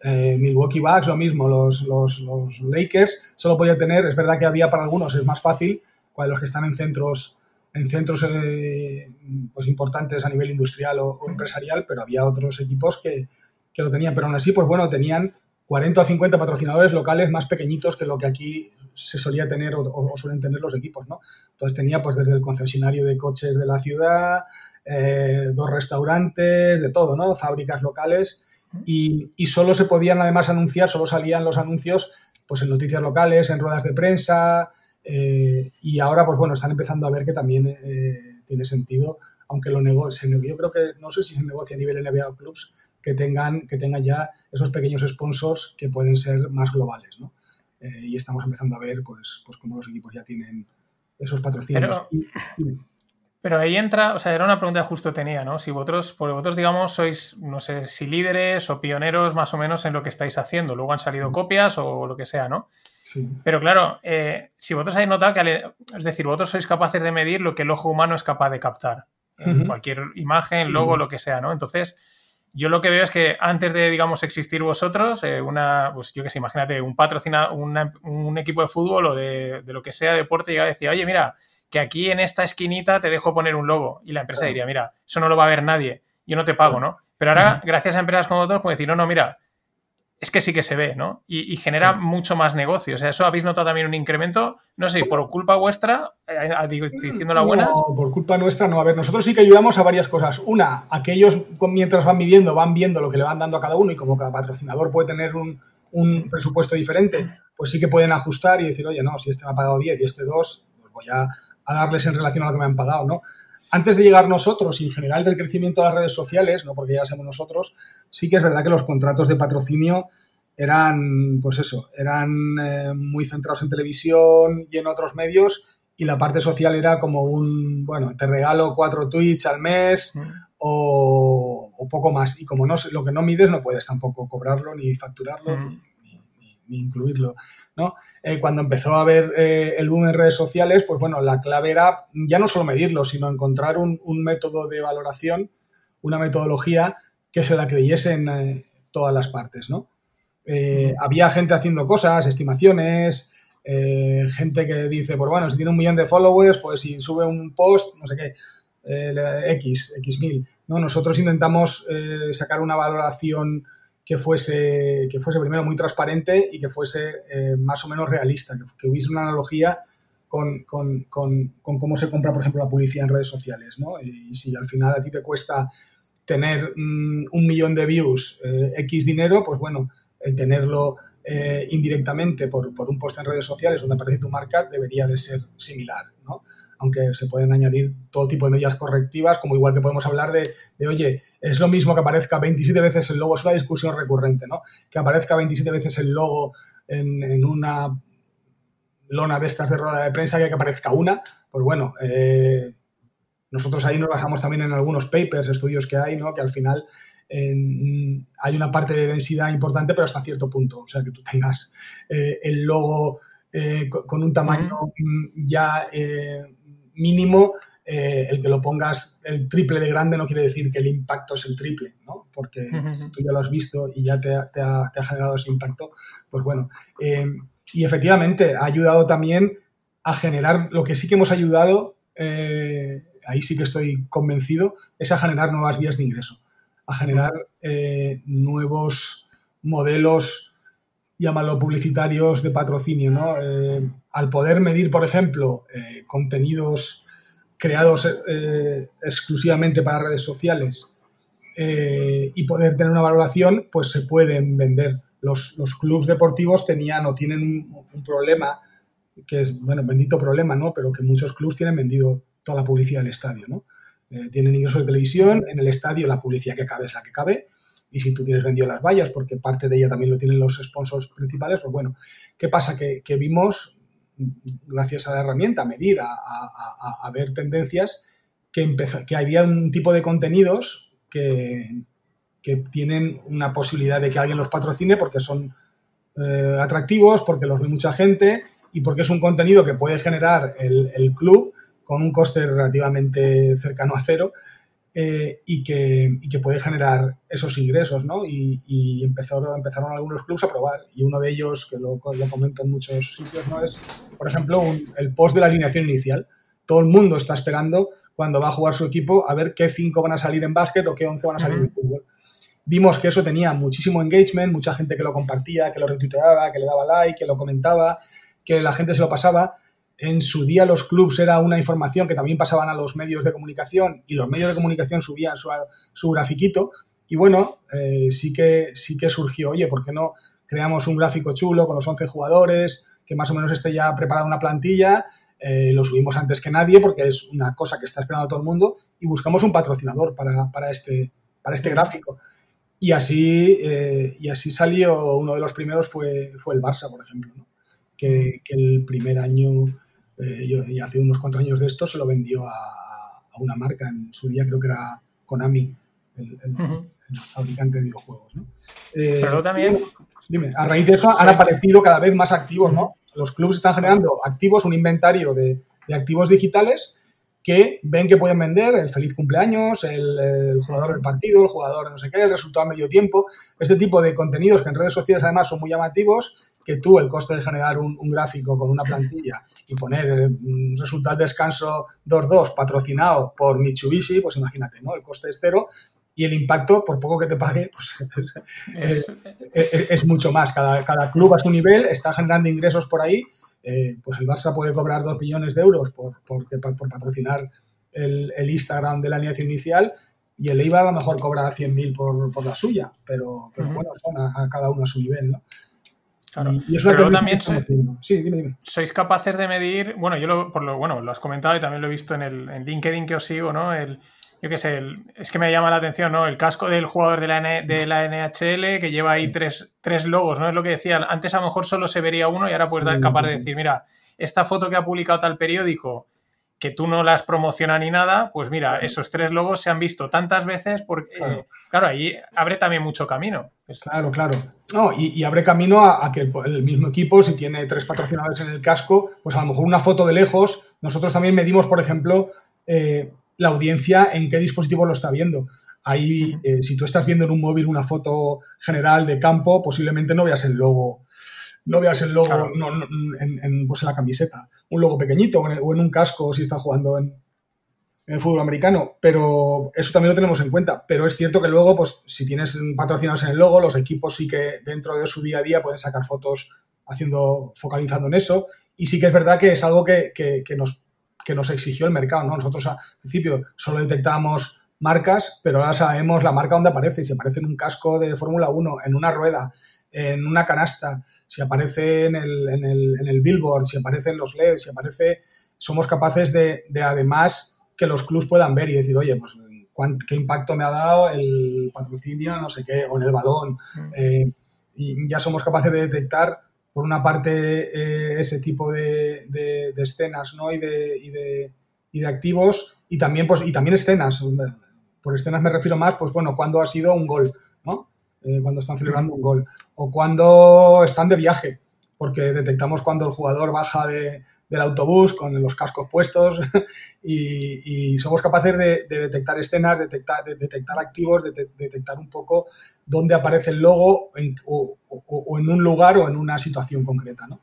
Speaker 2: Eh, Milwaukee Bucks, lo mismo, los, los, los, Lakers solo podía tener, es verdad que había para algunos, es más fácil, para los que están en centros, en centros eh, pues importantes a nivel industrial o, empresarial, pero había otros equipos que, que, lo tenían, pero aún así, pues bueno, tenían 40 o 50 patrocinadores locales más pequeñitos que lo que aquí se solía tener o, o suelen tener los equipos, ¿no? Entonces tenía pues desde el concesionario de coches de la ciudad, eh, dos restaurantes, de todo, ¿no? Fábricas locales y, solo se podían además anunciar, solo salían los anuncios pues en noticias locales, en ruedas de prensa eh, y ahora pues bueno, están empezando a ver que también eh, tiene sentido, aunque lo negocien, yo creo que no sé si se negocia a nivel NBA o clubs que tengan, que tengan ya esos pequeños sponsors que pueden ser más globales, ¿no? Eh, y estamos empezando a ver pues, pues cómo los equipos ya tienen esos patrocinios.
Speaker 1: Pero ahí entra, o sea, era una pregunta que justo tenía, ¿no? Si vosotros, por vosotros, digamos, sois, no sé, si líderes o pioneros más o menos en lo que estáis haciendo. Luego han salido copias o lo que sea, ¿no? Sí. Pero claro, eh, si vosotros habéis notado que, es decir, vosotros sois capaces de medir lo que el ojo humano es capaz de captar. En cualquier imagen, logo, lo que sea, ¿no? Entonces, yo lo que veo es que antes de, digamos, existir vosotros, eh, una, pues yo qué sé, imagínate, un patrocinador, un equipo de fútbol o de, de, lo que sea, deporte, llega a decir, oye, mira, que aquí en esta esquinita te dejo poner un logo. Y la empresa diría, mira, eso no lo va a ver nadie, yo no te pago, ¿no? Pero ahora, gracias a empresas como otros, puede decir, no, no, mira, es que sí que se ve, ¿no? Y, genera mucho más negocio. O sea, eso habéis notado también un incremento, no sé, por culpa vuestra, eh, eh, diciendo la buena.
Speaker 2: No, por culpa nuestra no. A ver, nosotros sí que ayudamos a varias cosas. Una, aquellos mientras van midiendo, van viendo lo que le van dando a cada uno y como cada patrocinador puede tener un, un presupuesto diferente, pues sí que pueden ajustar y decir, oye, no, si este me ha pagado 10 y este 2, pues voy a a darles en relación a lo que me han pagado, ¿no? Antes de llegar nosotros y en general del crecimiento de las redes sociales, no porque ya somos nosotros, sí que es verdad que los contratos de patrocinio eran, pues eso, eran eh, muy centrados en televisión y en otros medios y la parte social era como un, bueno, te regalo cuatro tweets al mes mm. o, poco más. Y como no lo que no mides, no puedes tampoco cobrarlo ni facturarlo. Mm incluirlo. ¿no? Eh, cuando empezó a haber eh, el boom en redes sociales, pues bueno, la clave era ya no solo medirlo, sino encontrar un, método de valoración, una metodología que se la creyese en eh, todas las partes. ¿no? había gente haciendo cosas, estimaciones, gente que dice, pues bueno, si tiene un millón de followers, pues si sube un post, no sé qué, X, X mil. ¿no? Nosotros intentamos sacar una valoración que fuese, que fuese primero muy transparente y que fuese eh, más o menos realista, que, hubiese una analogía con, con, con, cómo se compra, por ejemplo, la publicidad en redes sociales. ¿no? Y, si al final a ti te cuesta tener mm, un millón de views, eh, X dinero, pues bueno, el tenerlo eh, indirectamente por, por, un post en redes sociales donde aparece tu marca debería de ser similar. ¿no? Aunque se pueden añadir todo tipo de medidas correctivas, como igual que podemos hablar de, oye, es lo mismo que aparezca 27 veces el logo, es una discusión recurrente, ¿no? Que aparezca 27 veces el logo en, una lona de estas de rueda de prensa que que aparezca una, pues bueno, eh, nosotros ahí nos basamos también en algunos papers, estudios que hay, ¿no? Que al final hay una parte de densidad importante, pero hasta cierto punto. O sea, que tú tengas eh, el logo eh, con un tamaño ya mínimo eh, el que lo pongas el triple de grande no quiere decir que el impacto es el triple, ¿no? Porque si tú ya lo has visto y ya te, ha, generado ese impacto, pues bueno. Eh, y efectivamente ha ayudado también a generar, lo que sí que hemos ayudado, eh, ahí sí que estoy convencido, es a generar nuevas vías de ingreso, a generar nuevos modelos, llámalo publicitarios de patrocinio, ¿no? Al poder medir, por ejemplo, eh, contenidos creados eh, exclusivamente para redes sociales eh, y poder tener una valoración, pues se pueden vender. Los, los clubes deportivos tenían o tienen un, problema, que es, bueno, bendito problema, ¿no? Pero que muchos clubes tienen vendido toda la publicidad del estadio, ¿no? tienen ingresos de televisión, en el estadio la publicidad que cabe es la que cabe y si tú tienes vendido las vallas, porque parte de ella también lo tienen los sponsors principales, pues bueno, ¿qué pasa? Que, vimos, gracias a la herramienta, a medir, a, ver tendencias, que, que había un tipo de contenidos que, tienen una posibilidad de que alguien los patrocine porque son eh, atractivos, porque los ve mucha gente y porque es un contenido que puede generar el club con un coste relativamente cercano a cero eh, y, que, y, que, puede generar esos ingresos, ¿no? Y, y empezaron, empezaron algunos clubes a probar y uno de ellos, que lo, lo comento en muchos sitios, ¿no? Es, por ejemplo, el post de la alineación inicial. Todo el mundo está esperando cuando va a jugar su equipo a ver qué cinco van a salir en básquet o qué once van a salir en fútbol. Vimos que eso tenía muchísimo engagement, mucha gente que lo compartía, que lo retuiteaba, que le daba like, que lo comentaba, que la gente se lo pasaba en su día los clubs era una información que también pasaban a los medios de comunicación y los medios de comunicación subían su, su grafiquito. Y bueno, eh, sí, que, sí que surgió, oye, ¿por qué no creamos un gráfico chulo con los 11 jugadores, que más o menos esté ya preparada una plantilla? Eh, lo subimos antes que nadie porque es una cosa que está esperando todo el mundo y buscamos un patrocinador para, para este, para este gráfico. Y así, eh, y así salió, uno de los primeros fue, fue el Barça, por ejemplo, que, que el primer año eh, y hace unos cuantos años de esto se lo vendió a, una marca, en su día creo que era Konami, el, fabricante de videojuegos. ¿no?
Speaker 1: Eh, Pero también...
Speaker 2: Dime, a raíz de eso han aparecido cada vez más activos, ¿no? Los clubes están generando activos, un inventario de, de activos digitales que ven que pueden vender el feliz cumpleaños, el, jugador del partido, el jugador de no sé qué, el resultado a medio tiempo, este tipo de contenidos que en redes sociales además son muy llamativos, que tú el coste de generar un, gráfico con una plantilla y poner un resultado de descanso 2-2 patrocinado por Mitsubishi, pues imagínate, ¿no? El coste es cero y el impacto, por poco que te pague, pues es, mucho más. Cada, cada club a su nivel está generando ingresos por ahí eh, pues el Barça puede cobrar 2 millones de euros por, por, patrocinar el, Instagram de la alineación inicial y el Eibar a lo mejor cobra 100.000 por, por la suya, pero, pero bueno, son a, cada uno a su nivel, ¿no?
Speaker 1: Y, eso pero también sí, dime, dime. sois capaces de medir, bueno, yo lo, por lo bueno, lo has comentado y también lo he visto en el en LinkedIn que os sigo, ¿no? El, yo qué sé, es que me llama la atención, ¿no? El casco del jugador de la, de la NHL que lleva ahí tres, tres, logos, ¿no? Es lo que decía, antes a lo mejor solo se vería uno y ahora puedes dar capaz de decir, mira, esta foto que ha publicado tal periódico, que tú no las promocionas ni nada, pues mira, esos tres logos se han visto tantas veces porque, claro, ahí abre también mucho camino.
Speaker 2: Claro, claro. No, y, abre camino a, que el, mismo equipo, si tiene tres patrocinadores en el casco, pues a lo mejor una foto de lejos, nosotros también medimos, por ejemplo, eh, la audiencia en qué dispositivo lo está viendo. Ahí, eh, si tú estás viendo en un móvil una foto general de campo, posiblemente no veas el logo, no veas el logo en, pues, en, la camiseta, un logo pequeñito o en, un casco si está jugando en, el fútbol americano, pero eso también lo tenemos en cuenta. Pero es cierto que luego, pues si tienes patrocinados en el logo, los equipos sí que dentro de su día a día pueden sacar fotos haciendo, focalizando en eso. Y sí que es verdad que es algo que, que, que nos que nos exigió el mercado. ¿no? Nosotros al principio solo detectábamos marcas, pero ahora sabemos la marca donde aparece. Si aparece en un casco de Fórmula 1, en una rueda, en una canasta, si aparece en el, en el, en el billboard, si aparece en los LEDs, si aparece, somos capaces de, de, además que los clubs puedan ver y decir, oye, pues qué impacto me ha dado el patrocinio, no sé qué, o en el balón. Mm. Eh, y ya somos capaces de detectar por una parte eh, ese tipo de, escenas ¿no? y, de, de, activos y también, pues, y también escenas. Por escenas me refiero más, pues bueno, cuando ha sido un gol, ¿no? Eh, cuando están celebrando un gol o cuando están de viaje, porque detectamos cuando el jugador baja de, del autobús con los cascos puestos y, somos capaces de, detectar escenas, detectar, de detectar activos, de, detectar un poco dónde aparece el logo o, en un lugar o en una situación concreta. ¿no?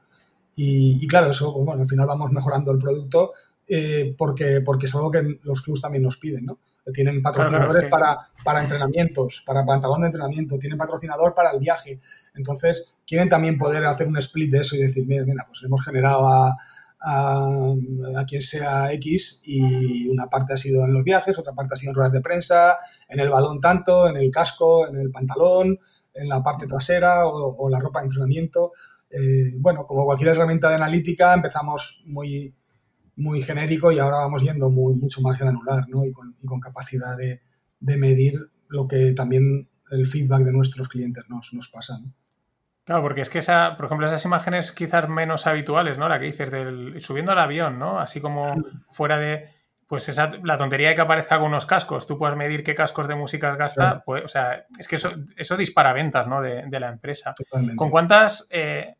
Speaker 2: Y, claro, eso, pues bueno, al final vamos mejorando el producto eh, porque, porque es algo que los clubs también nos piden. ¿no? Tienen patrocinadores para, para entrenamientos, para pantalón de entrenamiento, tienen patrocinador para el viaje. Entonces, quieren también poder hacer un split de eso y decir, mira, mira pues hemos generado a, a, quien sea X y una parte ha sido en los viajes, otra parte ha sido en ruedas de prensa, en el balón tanto, en el casco, en el pantalón, en la parte trasera o, la ropa de entrenamiento. Eh, bueno, como cualquier herramienta de analítica, empezamos muy, muy genérico y ahora vamos yendo muy, mucho más granular ¿no? y, con, y con capacidad de, de, medir lo que también el feedback de nuestros clientes nos, nos pasa.
Speaker 1: Claro, porque es que esa, por ejemplo, esas imágenes quizás menos habituales, ¿no? La que dices del subiendo al avión, ¿no? Así como fuera de, pues esa, la tontería de que aparezca con unos cascos, tú puedes medir qué cascos de música gasta, pues, o sea, es que eso, eso dispara ventas, ¿no? De, la empresa. Totalmente. ¿Con cuántas, eh,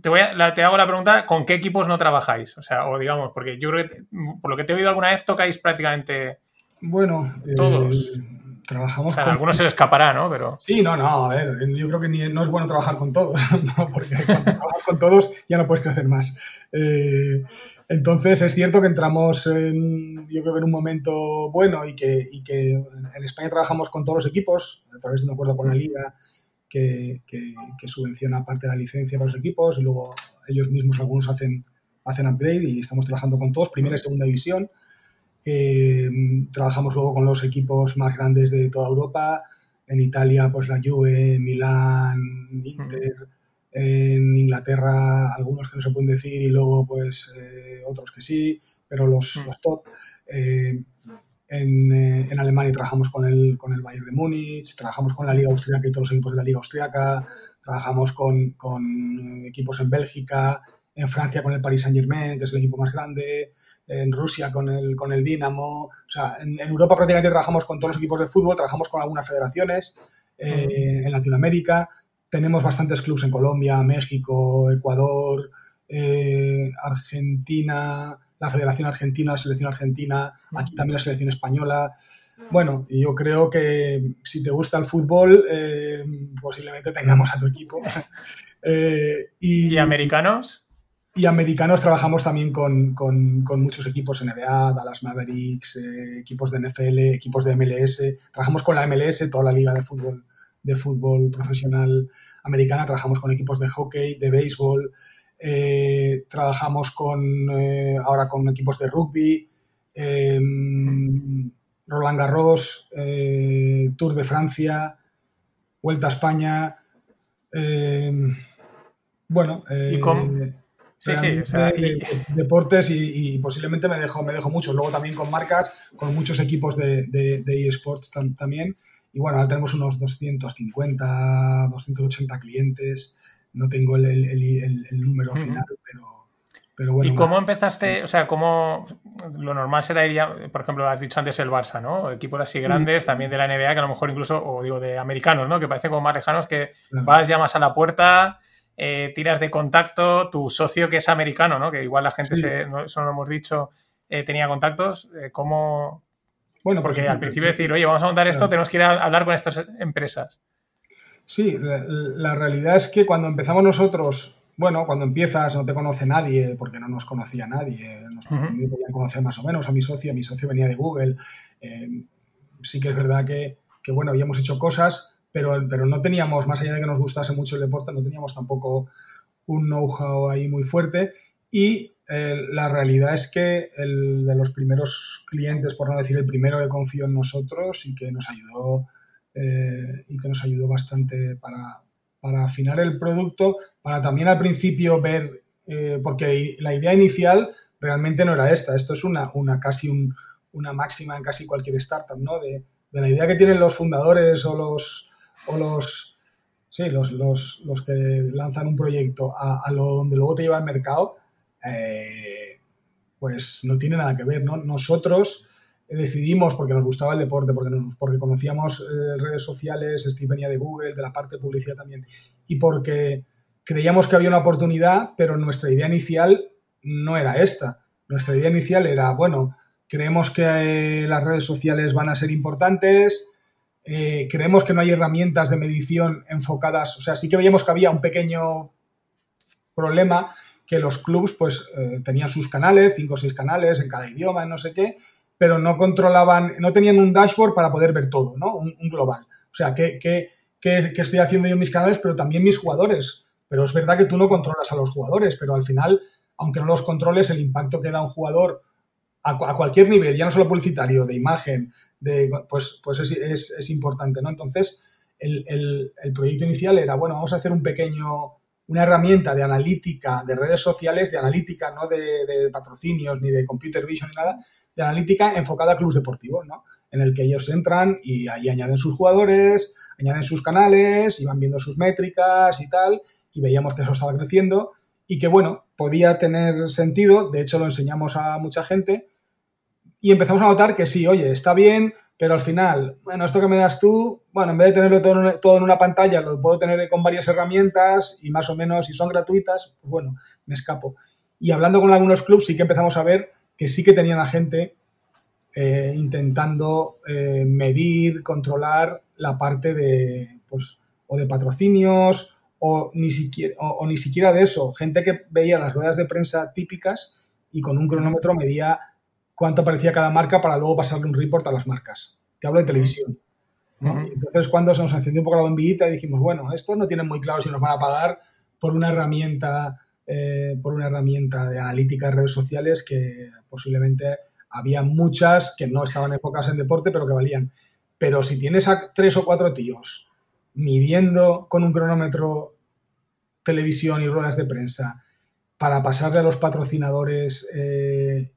Speaker 1: te, voy a, te hago la pregunta, ¿con qué equipos no trabajáis? O sea, o digamos, porque yo creo que, por lo que te he oído alguna vez, tocáis prácticamente
Speaker 2: bueno,
Speaker 1: todos.
Speaker 2: Eh, trabajamos
Speaker 1: con... Algunos se le escapará, ¿no? Pero...
Speaker 2: Sí, no, no, a ver, yo creo que no es bueno trabajar con todos, porque cuando trabajas con todos ya no puedes crecer más. Eh, entonces es cierto que entramos, en, yo creo que en un momento bueno y que, y que en España trabajamos con todos los equipos, a través de un acuerdo con la liga que, que, subvenciona parte de la licencia para los equipos y luego ellos mismos algunos hacen, hacen upgrade y estamos trabajando con todos, primera y segunda división. Eh, trabajamos luego con los equipos más grandes de toda Europa. En Italia, pues la Juve, Milán, Inter. En Inglaterra, algunos que no se pueden decir y luego, pues, eh, otros que sí, pero los, top. Eh, en, Alemania trabajamos con el, con el Bayern de Múnich, trabajamos con la Liga Austriaca y todos los equipos de la Liga Austriaca, trabajamos con, con equipos en Bélgica, en Francia con el Paris Saint Germain, que es el equipo más grande, en Rusia con el, con el Dinamo. O sea, en, Europa prácticamente trabajamos con todos los equipos de fútbol, trabajamos con algunas federaciones. Eh, en Latinoamérica tenemos bastantes clubes en Colombia, México, Ecuador, eh, Argentina, la Federación Argentina, la Selección Argentina, aquí también la Selección Española. Bueno, yo creo que si te gusta el fútbol, eh, posiblemente tengamos a tu equipo.
Speaker 1: y, ¿Y americanos?
Speaker 2: Y americanos trabajamos también con, muchos equipos NBA, Dallas Mavericks, eh, equipos de NFL, equipos de MLS. Trabajamos con la MLS, toda la liga de fútbol, de fútbol profesional americana. Trabajamos con equipos de hockey, de béisbol. Eh, trabajamos con, eh, ahora con equipos de rugby. Em, Roland Garros, Tour de Francia, Vuelta a España. Em, bueno.
Speaker 1: ¿Y cómo? Sí, sí, o sea,
Speaker 2: deportes y, posiblemente me dejo, me dejo mucho. Luego también con marcas, con muchos equipos de, de, eSports también. Y bueno, ahora tenemos unos 250, 280 clientes. No tengo el, el, el, número final, pero, pero bueno.
Speaker 1: ¿Y cómo empezaste? O sea, ¿cómo lo normal será ir, por ejemplo, has dicho antes el Barça, ¿no? Equipos así grandes, también de la NBA, que a lo mejor incluso, o digo, de americanos, ¿no? Que parecen como más lejanos, que vas, llamas a la puerta eh, tiras de contacto, tu socio que es americano, ¿no? Que igual la gente, se, eso no lo hemos dicho, eh, tenía contactos, eh, ¿cómo...? Bueno, porque pues, al principio decir, oye, vamos a montar esto, tenemos que ir a hablar con estas empresas.
Speaker 2: Sí, la, realidad es que cuando empezamos nosotros, bueno, cuando empiezas no te conoce nadie, porque no nos conocía nadie, nos podían conocer más o menos a mi socio, mi socio venía de Google. sí que es verdad que, que, bueno, habíamos hecho cosas, pero, no teníamos, más allá de que nos gustase mucho el deporte, no teníamos tampoco un know-how ahí muy fuerte y eh, la realidad es que el de los primeros clientes, por no decir el primero que confió en nosotros y que nos ayudó eh, y que nos ayudó bastante para, afinar el producto, para también al principio ver, eh, porque la idea inicial realmente no era esta, esto es una, una casi una máxima en casi cualquier startup, ¿no? De, de la idea que tienen los fundadores o los, o los, sí, los, los, los que lanzan un proyecto a, lo donde luego te lleva al mercado, eh, pues no tiene nada que ver, ¿no? Nosotros decidimos, porque nos gustaba el deporte, porque, nos, porque conocíamos eh, redes sociales, Steve venía de Google, de la parte de publicidad también, y porque creíamos que había una oportunidad, pero nuestra idea inicial no era esta. Nuestra idea inicial era, bueno, creemos que eh, las redes sociales van a ser importantes, eh, creemos que no hay herramientas de medición enfocadas, o sea, sí que veíamos que había un pequeño problema que los clubs pues eh, tenían sus canales, cinco o seis canales en cada idioma, no sé qué, pero no controlaban, no tenían un dashboard para poder ver todo, ¿no? Un, global. O sea, ¿qué, qué, estoy haciendo yo en mis canales, pero también mis jugadores? Pero es verdad que tú no controlas a los jugadores, pero al final, aunque no los controles, el impacto que da un jugador a, cualquier nivel, ya no solo publicitario, de imagen, de, pues, pues es, es, importante, ¿no? Entonces, el, el, proyecto inicial era, bueno, vamos a hacer un pequeño, una herramienta de analítica de redes sociales, de analítica, no de, patrocinios, ni de computer vision, ni nada, de analítica enfocada a clubes deportivos, ¿no? En el que ellos entran y ahí añaden sus jugadores, añaden sus canales, iban viendo sus métricas y tal, y veíamos que eso estaba creciendo y que, bueno, podía tener sentido, de hecho lo enseñamos a mucha gente, y empezamos a notar que sí, oye, está bien, pero al final, bueno, esto que me das tú, bueno, en vez de tenerlo todo, en una pantalla, lo puedo tener con varias herramientas y más o menos, si son gratuitas, pues bueno, me escapo. Y hablando con algunos clubs sí que empezamos a ver que sí que tenían a gente eh, intentando eh, medir, controlar la parte de, pues, o de patrocinios o ni, siquiera, o ni siquiera de eso. Gente que veía las ruedas de prensa típicas y con un cronómetro medía cuánto aparecía cada marca para luego pasarle un report a las marcas. Te hablo de televisión. Entonces, cuando se nos encendió un poco la bombillita, dijimos, bueno, esto no tiene muy claro si nos van a pagar por una herramienta, eh, por una herramienta de analítica de redes sociales que posiblemente había muchas que no estaban enfocadas en deporte, pero que valían. Pero si tienes a tres o cuatro tíos midiendo con un cronómetro televisión y ruedas de prensa para pasarle a los patrocinadores eh,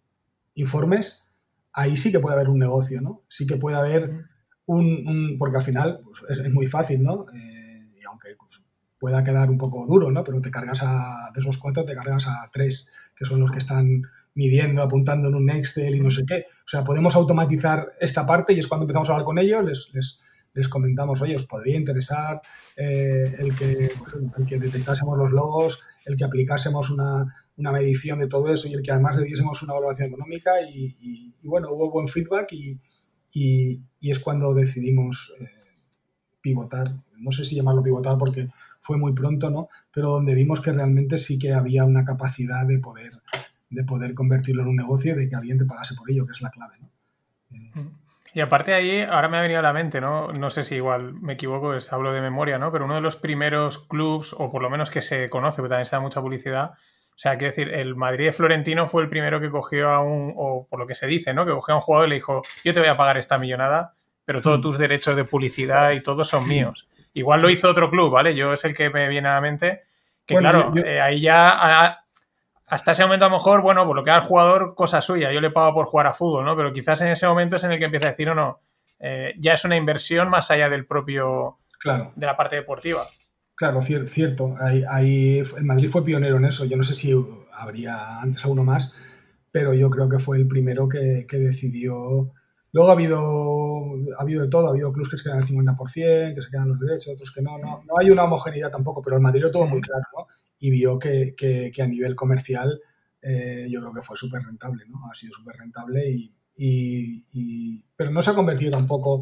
Speaker 2: informes, ahí sí que puede haber un negocio, ¿no? Sí que puede haber un, porque al final pues, es, muy fácil, ¿no? Eh, y aunque pues, pueda quedar un poco duro, ¿no? Pero te cargas a, de esos cuatro, te cargas a tres, que son los que están midiendo, apuntando en un Excel y no sé qué. O sea, podemos automatizar esta parte y es cuando empezamos a hablar con ellos, les, les, les comentamos, oye, os podría interesar eh, el, que, el que detectásemos los logos, el que aplicásemos una, una medición de todo eso y el que además le diésemos una valoración económica y, bueno, hubo buen feedback y, es cuando decidimos eh, pivotar, no sé si llamarlo pivotar porque fue muy pronto, ¿no? Pero donde vimos que realmente sí que había una capacidad de poder, de poder convertirlo en un negocio y de que alguien te pagase por ello, que es la clave, ¿no?
Speaker 1: Y aparte de ahí, ahora me ha venido a la mente, ¿no? No sé si igual me equivoco, es, hablo de memoria, ¿no? Pero uno de los primeros clubs, o por lo menos que se conoce, porque también se da mucha publicidad, o sea, quiero decir, el Madrid de Florentino fue el primero que cogió a un, o por lo que se dice, ¿no? Que cogió a un jugador y le dijo, yo te voy a pagar esta millonada, pero todos mm. tus derechos de publicidad y todo son míos. Igual lo hizo otro club, ¿vale? Yo es el que me viene a la mente, que claro, eh, ahí ya... hasta ese momento a lo mejor, bueno, por lo que da el jugador, cosa suya, yo le pago por jugar a fútbol, ¿no? Pero quizás en ese momento es en el que empieza a decir, no, no, eh, ya es una inversión más allá del propio,
Speaker 2: claro.
Speaker 1: de la parte deportiva.
Speaker 2: Claro, cierto. Ahí, el Madrid fue pionero en eso. Yo no sé si habría antes a uno más, pero yo creo que fue el primero que, decidió. Luego ha habido, ha habido de todo, ha habido clubes que se quedan al 50%, que se quedan los derechos, otros que no, no. No hay una homogeneidad tampoco, pero el Madrid lo tuvo muy claro, ¿no? Y vio que, a nivel comercial eh, yo creo que fue súper rentable, ¿no? Ha sido súper rentable y, Pero no se ha convertido tampoco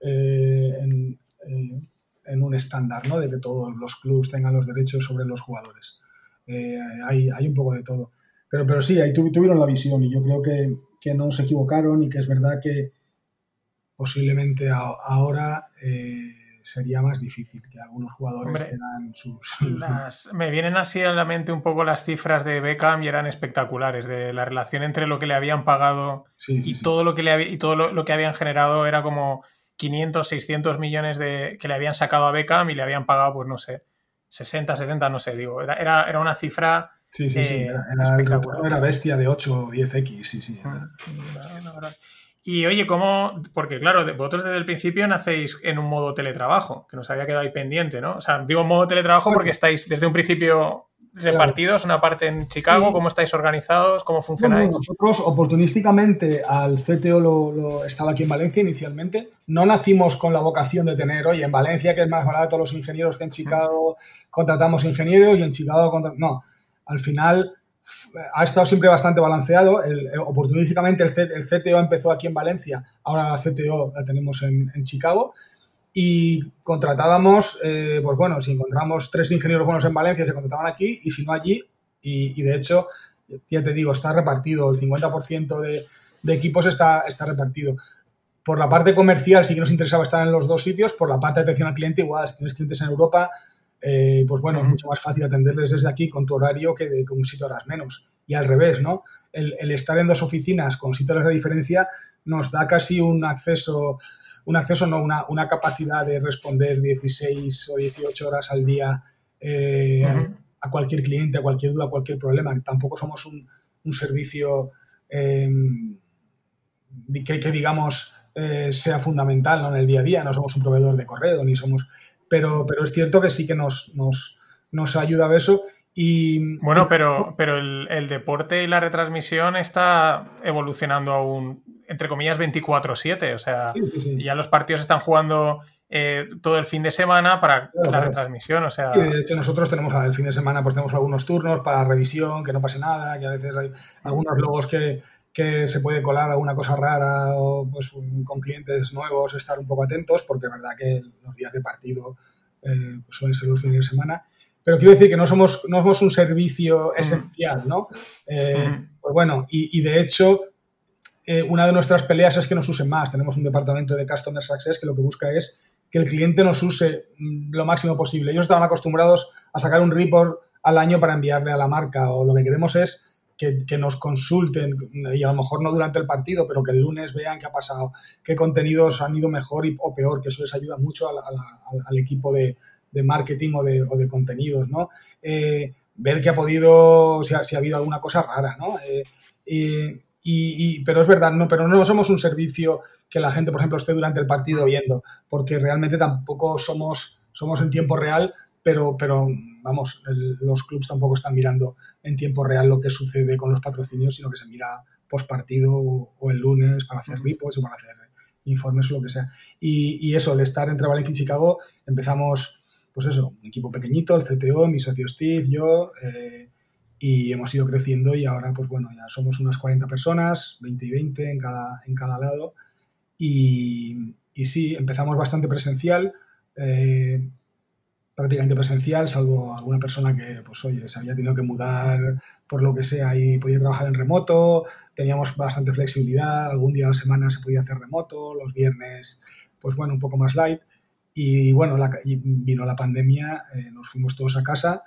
Speaker 2: eh, en en un estándar, ¿no? De que todos los clubes tengan los derechos sobre los jugadores. Eh, hay, hay, un poco de todo. Pero, pero sí, ahí tuvieron la visión y yo creo que, que no se equivocaron y que es verdad que posiblemente ahora eh, sería más difícil que algunos jugadores tengan sus...
Speaker 1: me vienen así a la mente un poco las cifras de Beckham y eran espectaculares, de la relación entre lo que le habían pagado y, Todo lo que le, y todo lo que habían generado era como 500, 600 millones de, que le habían sacado a Beckham y le habían pagado, pues no sé, 60, 70, no sé, digo, era, era, una cifra...
Speaker 2: Sí, sí, sí, era, era, bestia de 8 o 10X, sí, sí. Mm,
Speaker 1: y oye, ¿cómo? Porque claro, vosotros desde el principio nacéis en un modo teletrabajo, que nos había quedado ahí pendiente, ¿no? O sea, digo modo teletrabajo porque estáis desde un principio repartidos, una parte en Chicago, ¿cómo estáis organizados? ¿Cómo funcionáis?
Speaker 2: nosotros oportunísticamente al CTO lo, estaba aquí en Valencia inicialmente. No nacimos con la vocación de tener, oye, en Valencia que es más barato los ingenieros que en Chicago, contratamos ingenieros y en Chicago contratamos... No, al final ha estado siempre bastante balanceado. El, oportunísticamente el, el, CTO empezó aquí en Valencia, ahora la CTO la tenemos en, en Chicago y contratábamos, eh, pues bueno, si encontramos tres ingenieros buenos en Valencia, se contrataban aquí y si no allí. Y, de hecho, ya te digo, está repartido, el 50% de, de, equipos está, está repartido. Por la parte comercial sí que nos interesaba estar en los dos sitios, por la parte de atención al cliente igual, si tienes clientes en Europa, eh, pues bueno, es mucho más fácil atenderles desde aquí con tu horario que de con un sitio horas menos. Y al revés, ¿no? El, el estar en dos oficinas con sitios horas de diferencia nos da casi un acceso un acceso, no, una, una capacidad de responder 16 o 18 horas al día eh, a cualquier cliente, a cualquier duda, a cualquier problema. Tampoco somos un, un servicio em, que, que, digamos, eh, sea fundamental ¿no? en el día a día, no somos un proveedor de correo, ni somos... Pero, pero es cierto que sí que nos, nos, nos ayuda a eso. Y,
Speaker 1: bueno, pero, pero el, deporte y la retransmisión está evolucionando aún, entre comillas, 24-7. O sea, ya los partidos están jugando eh, todo el fin de semana para la retransmisión. O sea...
Speaker 2: de hecho, nosotros tenemos el fin de semana, pues tenemos algunos turnos para revisión, que no pase nada, que a veces hay algunos logos que, que se puede colar alguna cosa rara o pues con clientes nuevos estar un poco atentos porque es verdad que los días de partido eh, pues suelen ser los fines de semana pero quiero decir que no somos, no somos un servicio esencial, ¿no? Eh, pues bueno, y, de hecho, eh, una de nuestras peleas es que nos usen más. Tenemos un departamento de Customer Success que lo que busca es que el cliente nos use mm, lo máximo posible. Ellos estaban acostumbrados a sacar un report al año para enviarle a la marca o lo que queremos es que, nos consulten y a lo mejor no durante el partido, pero que el lunes vean qué ha pasado, qué contenidos han ido mejor o peor, que eso les ayuda mucho al equipo de, de marketing o de, o de contenidos, ¿no? Eh, ver que ha podido, si ha, si ha, habido alguna cosa rara, ¿no? Eh, y, pero es verdad, no, pero no somos un servicio que la gente, por ejemplo, esté durante el partido viendo, porque realmente tampoco somos, somos en tiempo real, pero, pero vamos, los clubs tampoco están mirando en tiempo real lo que sucede con los patrocinios, sino que se mira post partido o, el lunes para hacer reports o para hacer informes o lo que sea. Y, y, eso, el estar entre Valencia y Chicago, empezamos pues eso, un equipo pequeñito, el CTO, mi socio Steve, yo, eh, y hemos ido creciendo y ahora, pues bueno, ya somos unas 40 personas, 20 y 20 en cada, en cada lado. Y, y sí, empezamos bastante presencial, eh, prácticamente presencial, salvo alguna persona que, pues oye, se había tenido que mudar por lo que sea y podía trabajar en remoto, teníamos bastante flexibilidad, algún día a la semana se podía hacer remoto, los viernes, pues bueno, un poco más light. Y bueno, vino la pandemia, eh, nos fuimos todos a casa,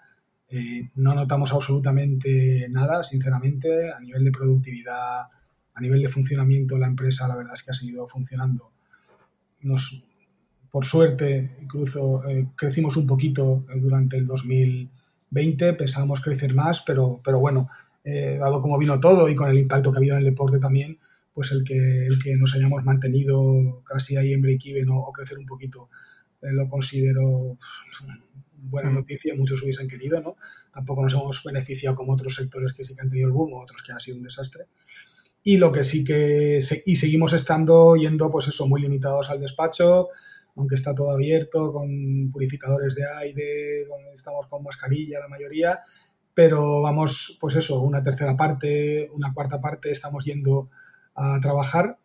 Speaker 2: eh, no notamos absolutamente nada, sinceramente, a nivel de productividad, a nivel de funcionamiento, la empresa la verdad es que ha seguido funcionando. Nos, por suerte, incluso eh, crecimos un poquito durante el 2020, pensábamos crecer más, pero, pero bueno, dado como vino todo y con el impacto que ha habido en el deporte también, pues el que, el que nos hayamos mantenido casi ahí en break-even o, crecer un poquito, eh, lo considero buena mm. noticia, muchos hubiesen querido, ¿no? Tampoco nos hemos beneficiado como otros sectores que sí que han tenido el boom o otros que ha sido un desastre. Y lo que sí que, y seguimos estando yendo, pues eso, muy limitados al despacho, aunque está todo abierto, con purificadores de aire, estamos con mascarilla la mayoría, pero vamos, pues eso, una tercera parte, una cuarta parte, estamos yendo a trabajar.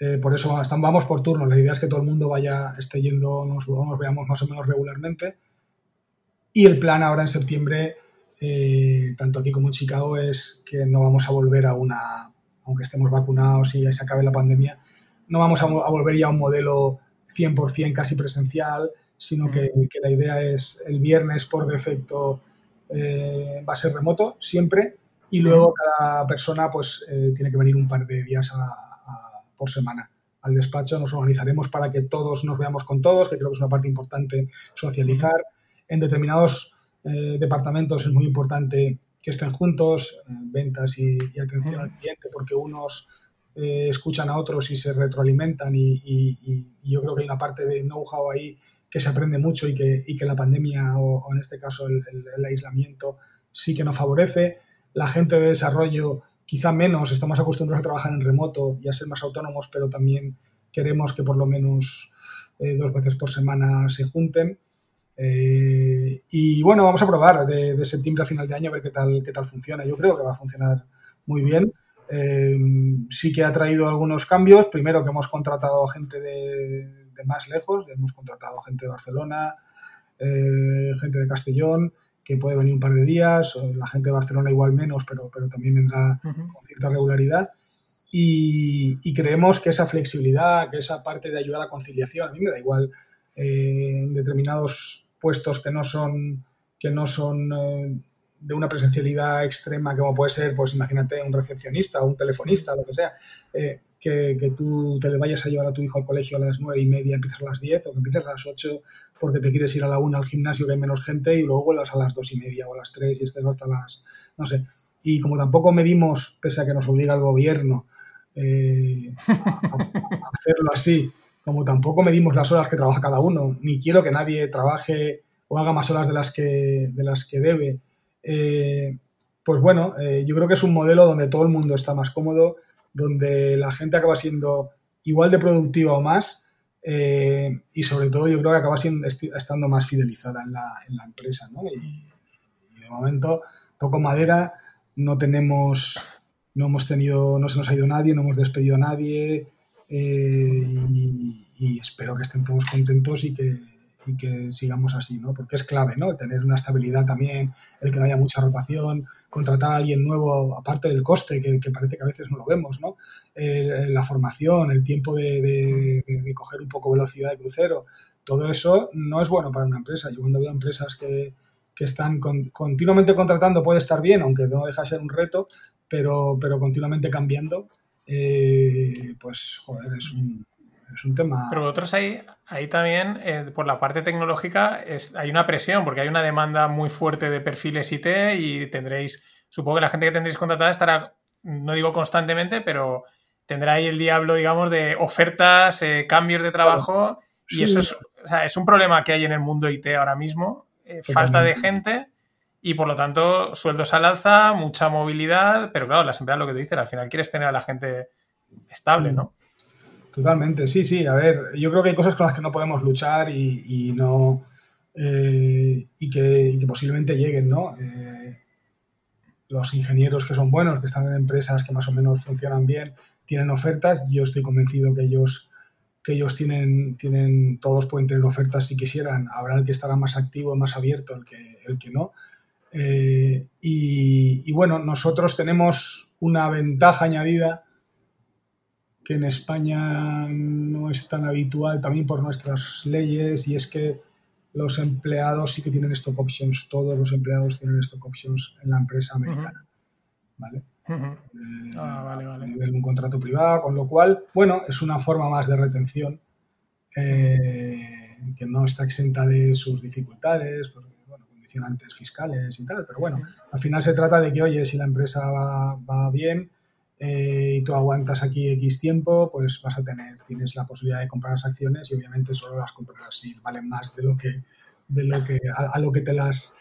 Speaker 2: Eh, por eso vamos por turnos. La idea es que todo el mundo vaya, esté yendo, nos, veamos más o menos regularmente. Y el plan ahora en septiembre, eh, tanto aquí como en Chicago, es que no vamos a volver a una, aunque estemos vacunados y se acabe la pandemia, no vamos a, volver ya a un modelo 100% casi presencial, sino que, que, la idea es el viernes por defecto eh, va a ser remoto siempre y luego cada persona pues eh, tiene que venir un par de días por semana al despacho. Nos organizaremos para que todos nos veamos con todos, que creo que es una parte importante socializar. En determinados eh, departamentos es muy importante que estén juntos, ventas y, atención al cliente, porque unos escuchan a otros y se retroalimentan y, yo creo que hay una parte de know-how ahí que se aprende mucho y que, la pandemia o, en este caso el, aislamiento sí que nos favorece la gente de desarrollo quizá menos, estamos acostumbrados a trabajar en remoto y a ser más autónomos, pero también queremos que por lo menos eh, dos veces por semana se junten. Eh, y bueno, vamos a probar de, septiembre a final de año a ver qué tal, qué tal funciona. Yo creo que va a funcionar muy bien. Eh, sí que ha traído algunos cambios. Primero que hemos contratado gente de, de más lejos, hemos contratado gente de Barcelona, gente de Castellón, que puede venir un par de días, la gente de Barcelona igual menos, pero, pero también vendrá con cierta regularidad. Y, creemos que esa flexibilidad, que esa parte de ayudar a la conciliación, a mí me da igual eh, en determinados puestos que no son, que no son eh, de una presencialidad extrema, como puede ser, pues imagínate, un recepcionista o un telefonista, lo que sea. Eh, que, que, tú te le vayas a llevar a tu hijo al colegio a las nueve y media, empiezas a las 10 o que empieces a las 8 porque te quieres ir a la una al gimnasio que hay menos gente y luego vuelvas a las dos y media o a las 3 y estés hasta las, no sé. Y como tampoco medimos, pese a que nos obliga el gobierno, eh, hacerlo así, como tampoco medimos las horas que trabaja cada uno, ni quiero que nadie trabaje o haga más horas de las que, de las que debe. Eh, pues bueno, eh, yo creo que es un modelo donde todo el mundo está más cómodo, donde la gente acaba siendo igual de productiva o más, y sobre todo yo creo que acaba siendo, estando más fidelizada en la, en la empresa. ¿no? Y, y, de momento, toco madera, no tenemos no hemos tenido, no se nos ha ido nadie, no hemos despedido a nadie eh, y, espero que estén todos contentos y que, que sigamos así, ¿no? Porque es clave, ¿no? Tener una estabilidad también, el que no haya mucha rotación, contratar a alguien nuevo, aparte del coste, que, parece que a veces no lo vemos, ¿no? la formación, el tiempo de, coger un poco velocidad de crucero, todo eso no es bueno para una empresa. Yo cuando veo empresas que, que están continuamente contratando puede estar bien, aunque no deja de ser un reto, pero, pero continuamente cambiando, eh, pues joder, es un, es un, tema.
Speaker 1: Pero vosotros ahí, ahí también, eh, por la parte tecnológica, es, hay una presión, porque hay una demanda muy fuerte de perfiles IT y tendréis, supongo que la gente que tendréis contratada estará, no digo constantemente, pero tendrá ahí el diablo, digamos, de ofertas, eh, cambios de trabajo. Y eso es, o sea, es un problema que hay en el mundo IT ahora mismo, falta de gente y por lo tanto sueldos al alza, mucha movilidad, pero claro, las empresas lo que te dicen, al final quieres tener a la gente estable, ¿no?
Speaker 2: Totalmente, sí, sí. A ver, yo creo que hay cosas con las que no podemos luchar y, no. Eh, y, que, posiblemente lleguen, ¿no? Eh, los ingenieros que son buenos, que están en empresas que más o menos funcionan bien, tienen ofertas. Yo estoy convencido que ellos, que ellos tienen, tienen, todos pueden tener ofertas si quisieran. Habrá el que estará más activo, más abierto, el que, el que no. Eh, y, bueno, nosotros tenemos una ventaja añadida que en España no es tan habitual también por nuestras leyes y es que los empleados sí que tienen stock options, todos los empleados tienen stock options en la empresa americana. ¿Vale?
Speaker 1: Eh, ah, vale, vale. A nivel
Speaker 2: de un contrato privado, con lo cual, bueno, es una forma más de retención eh, que no está exenta de sus dificultades, condicionantes fiscales y tal, pero bueno, al final se trata de que, oye, si la empresa va, bien eh, y tú aguantas aquí X tiempo, pues vas a tener, tienes la posibilidad de comprar las acciones y obviamente solo las comprarás si valen más de lo que, de lo que a, lo que te las,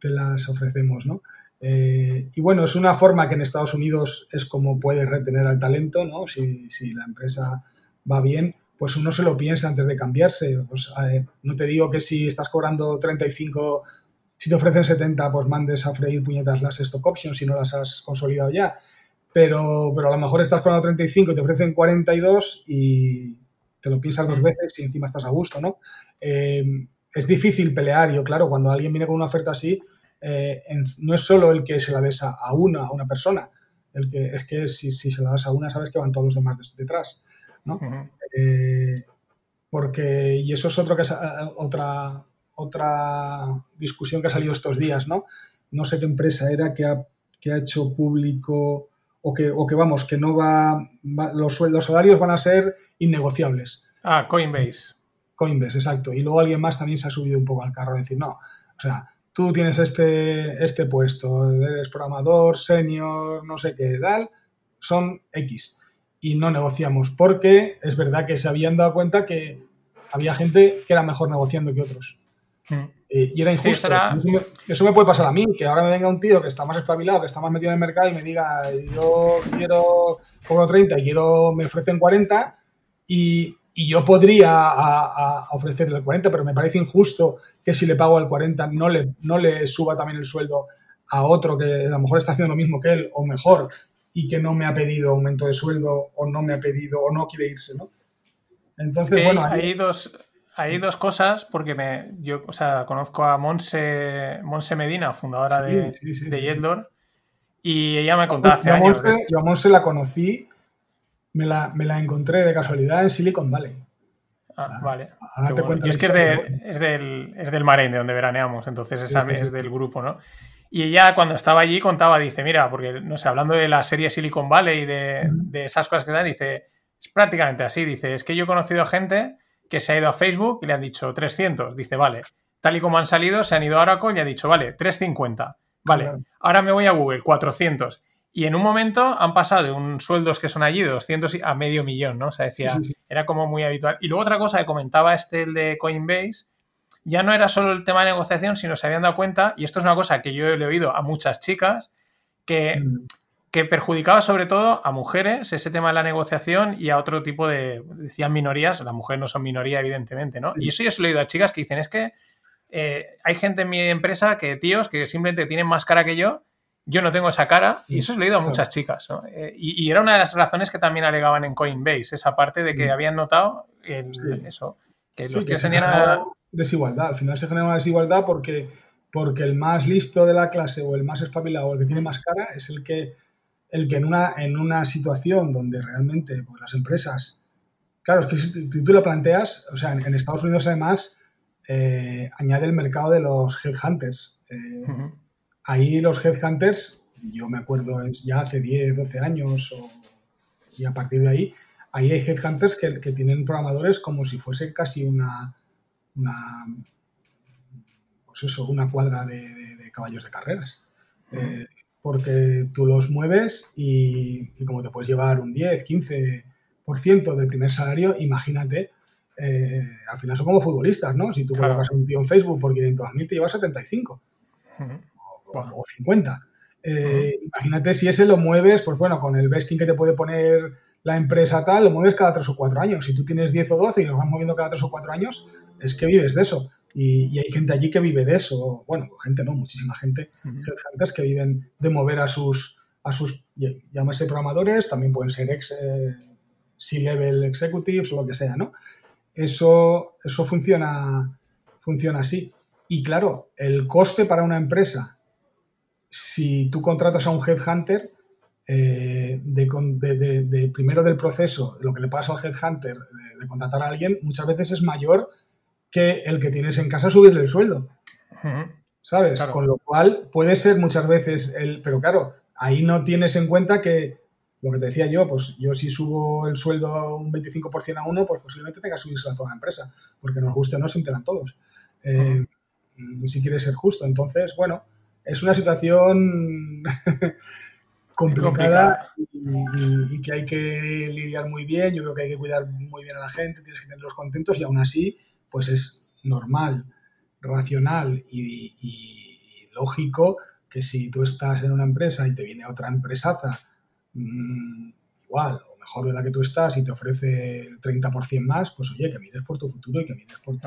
Speaker 2: te las ofrecemos, ¿no? Eh, y bueno, es una forma que en Estados Unidos es como puedes retener al talento, ¿no? Si, si la empresa va bien, pues uno se lo piensa antes de cambiarse. Pues, eh, no te digo que si estás cobrando 35 si te ofrecen 70, pues mandes a freír puñetas las stock options si no las has consolidado ya. Pero, pero a lo mejor estás con 35 y te ofrecen 42 y te lo piensas dos veces y encima estás a gusto, ¿no? Eh, es difícil pelear. Yo, claro, cuando alguien viene con una oferta así, eh, no es solo el que se la des a una, a una persona. El que, es que si, si, se la das a una, sabes que van todos los demás detrás, ¿no? Eh, porque, y eso es otro que es, otra, otra discusión que ha salido estos días, ¿no? No sé qué empresa era que ha, que ha hecho público o que, o que, vamos, que no va, los sueldos salarios van a ser innegociables.
Speaker 1: Ah, Coinbase.
Speaker 2: Coinbase, exacto. Y luego alguien más también se ha subido un poco al carro a decir, no, o sea, tú tienes este, este puesto, eres programador, senior, no sé qué, tal, son X. Y no negociamos, porque es verdad que se habían dado cuenta que había gente que era mejor negociando que otros. Eh, y era injusto. eso, me, puede pasar a mí, que ahora me venga un tío que está más espabilado, que está más metido en el mercado y me diga, yo quiero, cobro 30 y quiero, me ofrecen 40 y, y yo podría a, ofrecerle el 40, pero me parece injusto que si le pago el 40 no le, no le suba también el sueldo a otro que a lo mejor está haciendo lo mismo que él o mejor y que no me ha pedido aumento de sueldo o no me ha pedido o no quiere irse, ¿no?
Speaker 1: Entonces, bueno... Hay dos, hay dos cosas, porque me, yo o sea, conozco a Monse, Monse Medina, fundadora de, de y ella me contaba hace años.
Speaker 2: yo a Monse la conocí, me la, me la, encontré de casualidad en Silicon Valley.
Speaker 1: Ah, ah vale. Ahora te cuento es que es, es, del, es del Marén, de donde veraneamos, entonces esa es del grupo, ¿no? Y ella cuando estaba allí contaba, dice, mira, porque, no sé, hablando de la serie Silicon Valley y de, de esas cosas que dan, dice, es prácticamente así, dice, es que yo he conocido gente que se ha ido a Facebook y le han dicho 300. Dice, vale, tal y como han salido, se han ido a Oracle y ha dicho, vale, 350. Vale, ahora me voy a Google, 400. Y en un momento han pasado de un sueldos que son allí de 200 a medio millón, ¿no? O sea, decía, era como muy habitual. Y luego otra cosa que comentaba este, el de Coinbase, ya no era solo el tema de negociación, sino se habían dado cuenta, y esto es una cosa que yo he oído a muchas chicas, que, mm. Que perjudicaba sobre todo a mujeres ese tema de la negociación y a otro tipo de, decían minorías, las mujeres no son minoría evidentemente, ¿no? Y eso yo se lo he oído a chicas que dicen, es que eh, hay gente en mi empresa que, tíos, que simplemente tienen más cara que yo yo no tengo esa cara y eso es leído a muchas chicas. Eh, y, era una de las razones que también alegaban en Coinbase, esa parte de que mm. habían notado eso, que los tíos tenían...
Speaker 2: Desigualdad, al final se genera una desigualdad porque, porque el más listo de la clase o el más espabilado o el que tiene más cara es el que, el que en, una, en una situación donde realmente pues, las empresas... Claro, es que si tú lo planteas, o sea, en, Estados Unidos además eh, añade el mercado de los headhunters. Eh, ahí los headhunters, yo me acuerdo ya hace 10, 12 años y a partir de ahí, ahí hay headhunters que, que tienen programadores como si fuese casi una, una pues eso, una cuadra de, caballos de carreras. Eh, porque tú los mueves y, como te puedes llevar un 10, 15% del primer salario, imagínate, eh, al final son como futbolistas, ¿no? Si tú colocas un tío en Facebook por 500.000, te llevas 75 o, 50. Eh, imagínate si ese lo mueves, pues bueno, con el vesting que te puede poner la empresa tal, lo mueves cada 3 o 4 años. Si tú tienes 10 o 12 y lo vas moviendo cada 3 o 4 años, es que vives de eso. Y, hay gente allí que vive de eso. Bueno, gente no, muchísima gente, que viven de mover a sus, a sus, llámese programadores, también pueden ser ex, eh, C-level executives o lo que sea, ¿no? Eso, eso funciona, funciona así. Y claro, el coste para una empresa si tú contratas a un headhunter, eh, de, primero del proceso, lo que le pasa al headhunter de, contratar a alguien, muchas veces es mayor que el que tienes en casa subirle el sueldo. ¿Sabes? Con lo cual puede ser muchas veces el. Pero claro, ahí no tienes en cuenta que lo que te decía yo, pues yo si subo el sueldo un 25% a uno, pues posiblemente tenga que subirse a toda la empresa, porque nos guste o no, se enteran todos. Eh, si quieres ser justo. Entonces, bueno, es una situación complicada y, que hay que lidiar muy bien. Yo creo que hay que cuidar muy bien a la gente, tienes que tenerlos contentos y aún así, pues es normal, racional y, lógico que si tú estás en una empresa y te viene otra empresaza mm, igual o mejor de la que tú estás y te ofrece el 30% más, pues oye, que mires por tu futuro y que mires por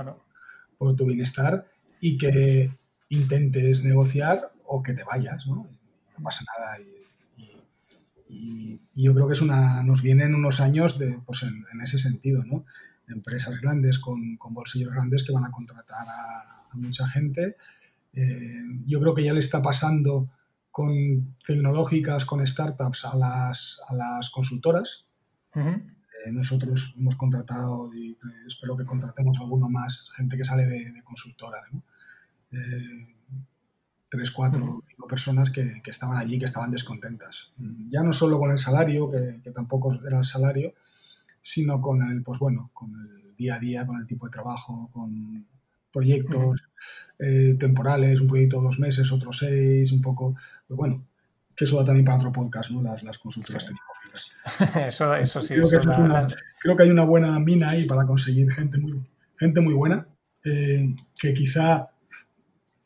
Speaker 2: por tu bienestar y que intentes negociar o que te vayas, ¿no? No pasa nada. Y, yo creo que es una, nos vienen unos años de, pues en, ese sentido, ¿no? Empresas grandes con, con, bolsillos grandes que van a contratar a, mucha gente. Eh, yo creo que ya le está pasando con tecnológicas, con startups a las, a las consultoras. Eh, nosotros hemos contratado y espero que contratemos alguno más, gente que sale de, de consultora. ¿no? Eh, tres, cuatro, cinco personas que, estaban allí, que estaban descontentas. Ya no solo con el salario, que, tampoco era el salario, sino con el, pues bueno, con el día a día, con el tipo de trabajo, con proyectos eh, temporales, un proyecto dos meses, otro seis, un poco, pues bueno, que eso da también para otro podcast, ¿no? Las, las consultoras tecnológicas.
Speaker 1: eso, eso sí.
Speaker 2: Creo, que creo que hay una buena mina ahí para conseguir gente muy, gente muy buena, eh, que quizá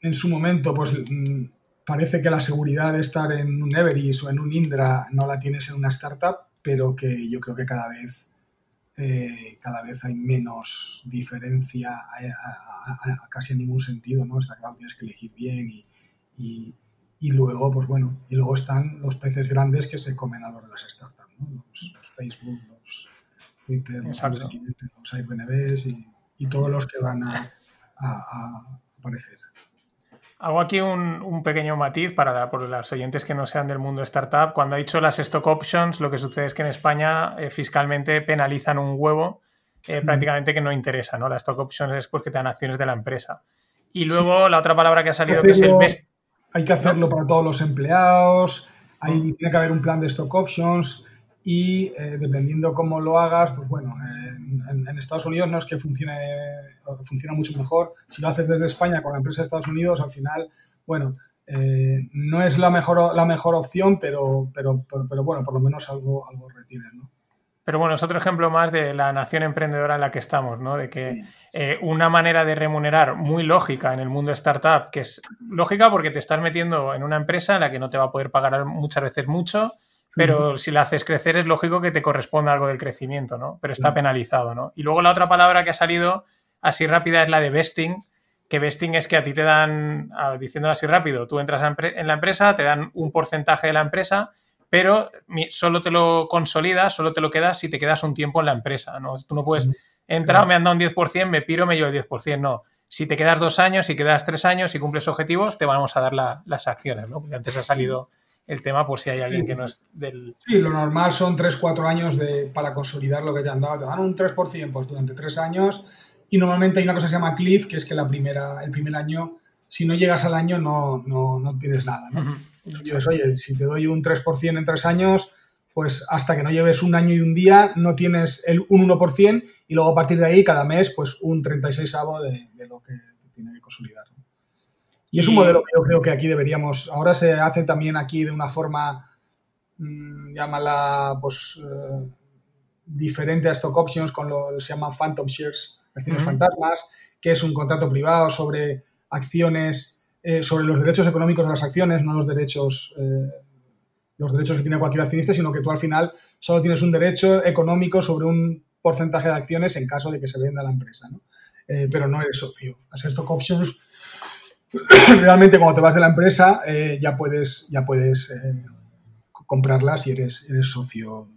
Speaker 2: en su momento, pues mm, parece que la seguridad de estar en un Everest o en un Indra no la tienes en una startup, pero que yo creo que cada vez, eh, cada vez hay menos diferencia a, casi en ningún sentido, ¿no? Está claro, tienes que elegir bien y, y, luego, pues bueno, y luego están los peces grandes que se comen a los de las startups, ¿no? los, Facebook, los Twitter, los, los Airbnbs y, y, todos los que van a, a aparecer.
Speaker 1: Hago aquí un, pequeño matiz para por los oyentes que no sean del mundo startup. Cuando ha dicho las stock options, lo que sucede es que en España eh, fiscalmente penalizan un huevo eh, prácticamente que no interesa. ¿no? Las stock options es pues, que te dan acciones de la empresa. Y luego la otra palabra que ha salido que es el best.
Speaker 2: Hay que hacerlo para todos los empleados, hay, tiene que haber un plan de stock options y eh, dependiendo cómo lo hagas, pues bueno, en, Estados Unidos no es que funcione, funciona mucho mejor. Si lo haces desde España con la empresa de Estados Unidos, al final, bueno, eh, no es la mejor, la mejor opción, pero, pero, pero, bueno, por lo menos algo, algo retienes, ¿no?
Speaker 1: Pero bueno, es otro ejemplo más de la nación emprendedora en la que estamos, ¿no? De que eh, una manera de remunerar muy lógica en el mundo startup, que es lógica porque te estás metiendo en una empresa en la que no te va a poder pagar muchas veces mucho, pero si la haces crecer es lógico que te corresponda algo del crecimiento, ¿no? Pero está penalizado, ¿no? Y luego la otra palabra que ha salido así rápida es la de vesting, que vesting es que a ti te dan, diciéndolo así rápido, tú entras en la empresa, te dan un porcentaje de la empresa pero solo te lo consolidas, solo te lo quedas si te quedas un tiempo en la empresa. ¿no? Tú no puedes entrar, me han dado un 10%, me piro, me llevo el 10%. No. Si te quedas dos años, si quedas tres años, si cumples objetivos, te vamos a dar las acciones. ¿no? Porque antes ha salido el tema por si hay alguien que no es del...
Speaker 2: Sí, lo normal son tres, cuatro años de, para consolidar lo que te han dado. Te dan un 3% pues, durante tres años y normalmente hay una cosa que se llama cliff, que es que la primera, el primer año, si no llegas al año, no, no, no tienes nada. ¿no? Yo oye, si te doy un 3% en tres años, pues hasta que no lleves un año y un día no tienes el, un 1% y luego a partir de ahí cada mes pues un 36 avo de, de lo que tiene que consolidar. Y es un modelo que yo creo que aquí deberíamos, ahora se hace también aquí de una forma, mmm, llámala pues eh, diferente a stock options, con lo se llaman phantom shares, acciones fantasmas, que es un contrato privado sobre acciones eh, sobre los derechos económicos de las acciones, no los derechos, eh, los derechos que tiene cualquier accionista, sino que tú al final solo tienes un derecho económico sobre un porcentaje de acciones en caso de que se venda la empresa, ¿no? Pero no eres socio. Las stock options, realmente cuando te vas de la empresa ya puedes, ya puedes comprarlas y eres, eres socio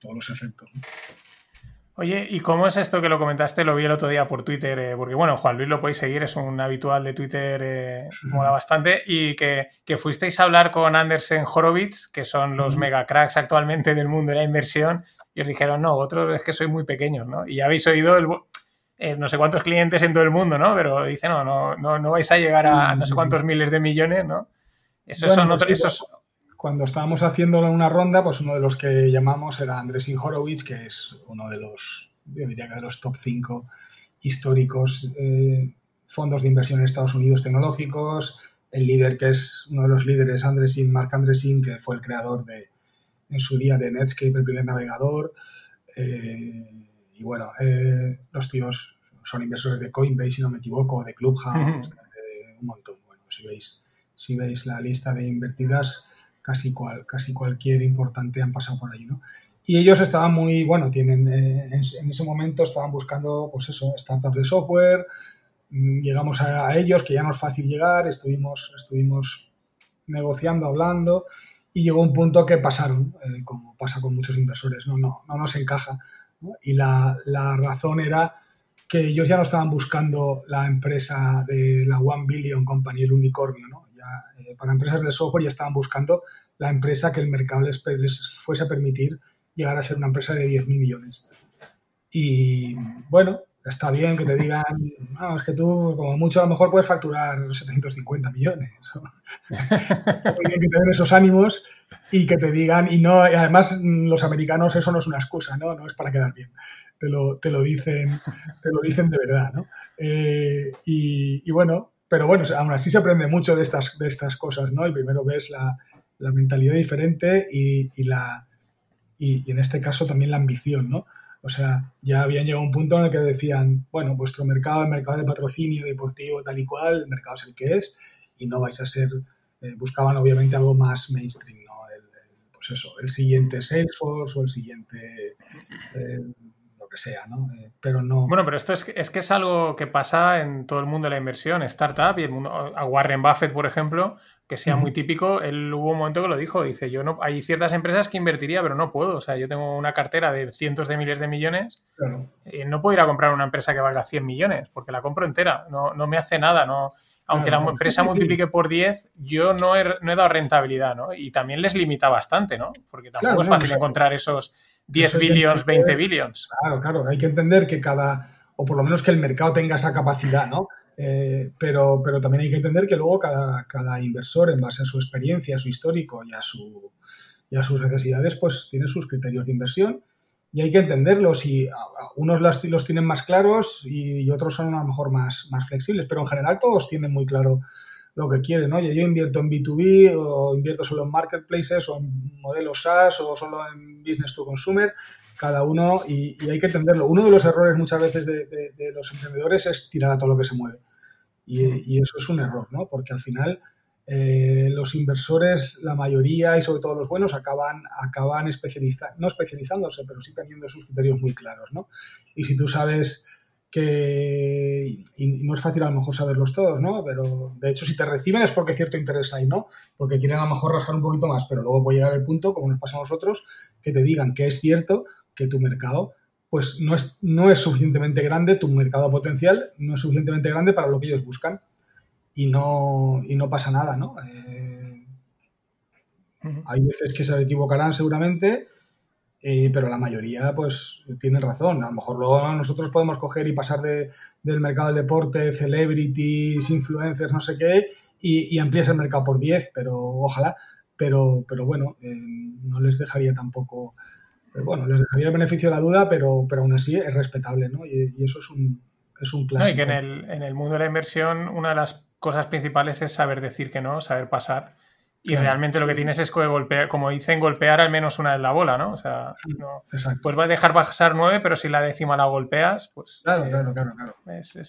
Speaker 2: todos los efectos.
Speaker 1: Oye, ¿y cómo es esto que lo comentaste? Lo vi el otro día por Twitter, eh, porque bueno, Juan Luis lo podéis seguir, es un habitual de Twitter, eh, mola bastante, y que, fuisteis a hablar con Andersen Horowitz, que son los mega cracks actualmente del mundo de la inversión, y os dijeron, no, vosotros es que sois muy pequeños, ¿no? Y habéis oído el, eh, no sé cuántos clientes en todo el mundo, ¿no? Pero dice, no, no, no, no vais a llegar a no sé cuántos miles de millones, ¿no?
Speaker 2: Esos son pues otros cuando estábamos haciendo una ronda, pues uno de los que llamamos era Andrés Horowitz, que es uno de los, yo diría que de los top 5 históricos eh, fondos de inversión en Estados Unidos tecnológicos, el líder que es uno de los líderes, Andresin, Mark Andresin, que fue el creador de, en su día de Netscape, el primer navegador. Eh, y bueno, eh, los tíos son inversores de Coinbase, si no me equivoco, de Clubhouse, un montón. Bueno, si veis, si veis la lista de invertidas, casi, cual, casi cualquier importante han pasado por ahí, ¿no? Y ellos estaban muy, bueno, tienen, eh, en, ese momento estaban buscando, pues eso, startups de software, mm, llegamos a, ellos, que ya no es fácil llegar, estuvimos, estuvimos negociando, hablando, y llegó un punto que pasaron, eh, como pasa con muchos inversores, no, no, no nos encaja. Y la, la razón era que ellos ya no estaban buscando la empresa de la One Billion Company, el unicornio, ¿no? Eh, para empresas de software ya estaban buscando la empresa que el mercado les, fuese a permitir llegar a ser una empresa de 10.000 millones. Y bueno, está bien que te digan, no, es que tú como mucho a lo mejor puedes facturar 750 millones. está bien que te den esos ánimos y que te digan, y no, además los americanos eso no es una excusa, ¿no? No es para quedar bien. Te lo, te lo dicen, te lo dicen de verdad, ¿no? Eh, y, y, bueno, pero bueno, aún así se aprende mucho de estas, de estas cosas, ¿no? Y primero ves la, la mentalidad diferente y, y la, y, en este caso también la ambición, ¿no? O sea, ya habían llegado a un punto en el que decían, bueno, vuestro mercado, el mercado de patrocinio deportivo tal y cual, el mercado es el que es y no vais a ser, eh, buscaban obviamente algo más mainstream, ¿no? El, pues eso, el siguiente Salesforce o el siguiente... Eh, que sea, ¿no? Eh, pero no.
Speaker 1: Bueno, pero esto es, que es algo que pasa en todo el mundo de la inversión, startup y el mundo. A Warren Buffett, por ejemplo, que sea muy típico, él hubo un momento que lo dijo, dice, yo no, hay ciertas empresas que invertiría, pero no puedo. O sea, yo tengo una cartera de cientos de miles de millones y no puedo ir a comprar una empresa que valga 100 millones, porque la compro entera, no, no me hace nada, no. Aunque la empresa multiplique por 10, yo no he, no he, dado rentabilidad, ¿no? Y también les limita bastante, ¿no? Porque tampoco es fácil encontrar esos 10 billions, 20 billions.
Speaker 2: Claro, claro, hay que entender que cada, o por lo menos que el mercado tenga esa capacidad, ¿no? Eh, pero, pero también hay que entender que luego cada, cada inversor, en base a su experiencia, a su histórico y a, su, y a sus necesidades, pues tiene sus criterios de inversión y hay que entenderlos y unos los, los tienen más claros y, otros son a lo mejor más, más flexibles, pero en general todos tienen muy claro lo que quieren. Oye, yo invierto en B2B o invierto solo en marketplaces o en modelos SaaS o solo en business to consumer, cada uno, y, hay que entenderlo. Uno de los errores muchas veces de, los emprendedores es tirar a todo lo que se mueve. Y, eso es un error, ¿no? Porque al final eh, los inversores, la mayoría y sobre todo los buenos, acaban, acaban no especializándose, pero sí teniendo sus criterios muy claros. ¿no? Y si tú sabes que, y, no es fácil a lo mejor saberlos todos, ¿no? pero de hecho si te reciben es porque cierto interés hay, ¿no? porque quieren a lo mejor rascar un poquito más, pero luego puede llegar el punto, como nos pasa a nosotros, que te digan que es cierto que tu mercado pues no es, no es suficientemente grande, tu mercado potencial no es suficientemente grande para lo que ellos buscan y no, y no pasa nada, ¿no? Eh, hay veces que se equivocarán seguramente, eh, pero la mayoría pues tienen razón. A lo mejor luego nosotros podemos coger y pasar de, del mercado del deporte, celebrities, influencers, no sé qué, y, y ampliar el mercado por 10, pero ojalá. Pero, pero bueno, eh, no les dejaría tampoco, bueno, les dejaría el beneficio de la duda, pero, pero aún así es respetable, ¿no? Y, y eso es un, es un clásico.
Speaker 1: y que en el, en el mundo de la inversión, una de las cosas principales es saber decir que no, saber pasar. Y realmente lo que tienes es que golpear, como dicen, golpear al menos una de la bola, ¿no? O sea, no, pues va a dejar pasar nueve, pero si la décima la golpeas, pues.
Speaker 2: Claro, eh, claro, claro, claro.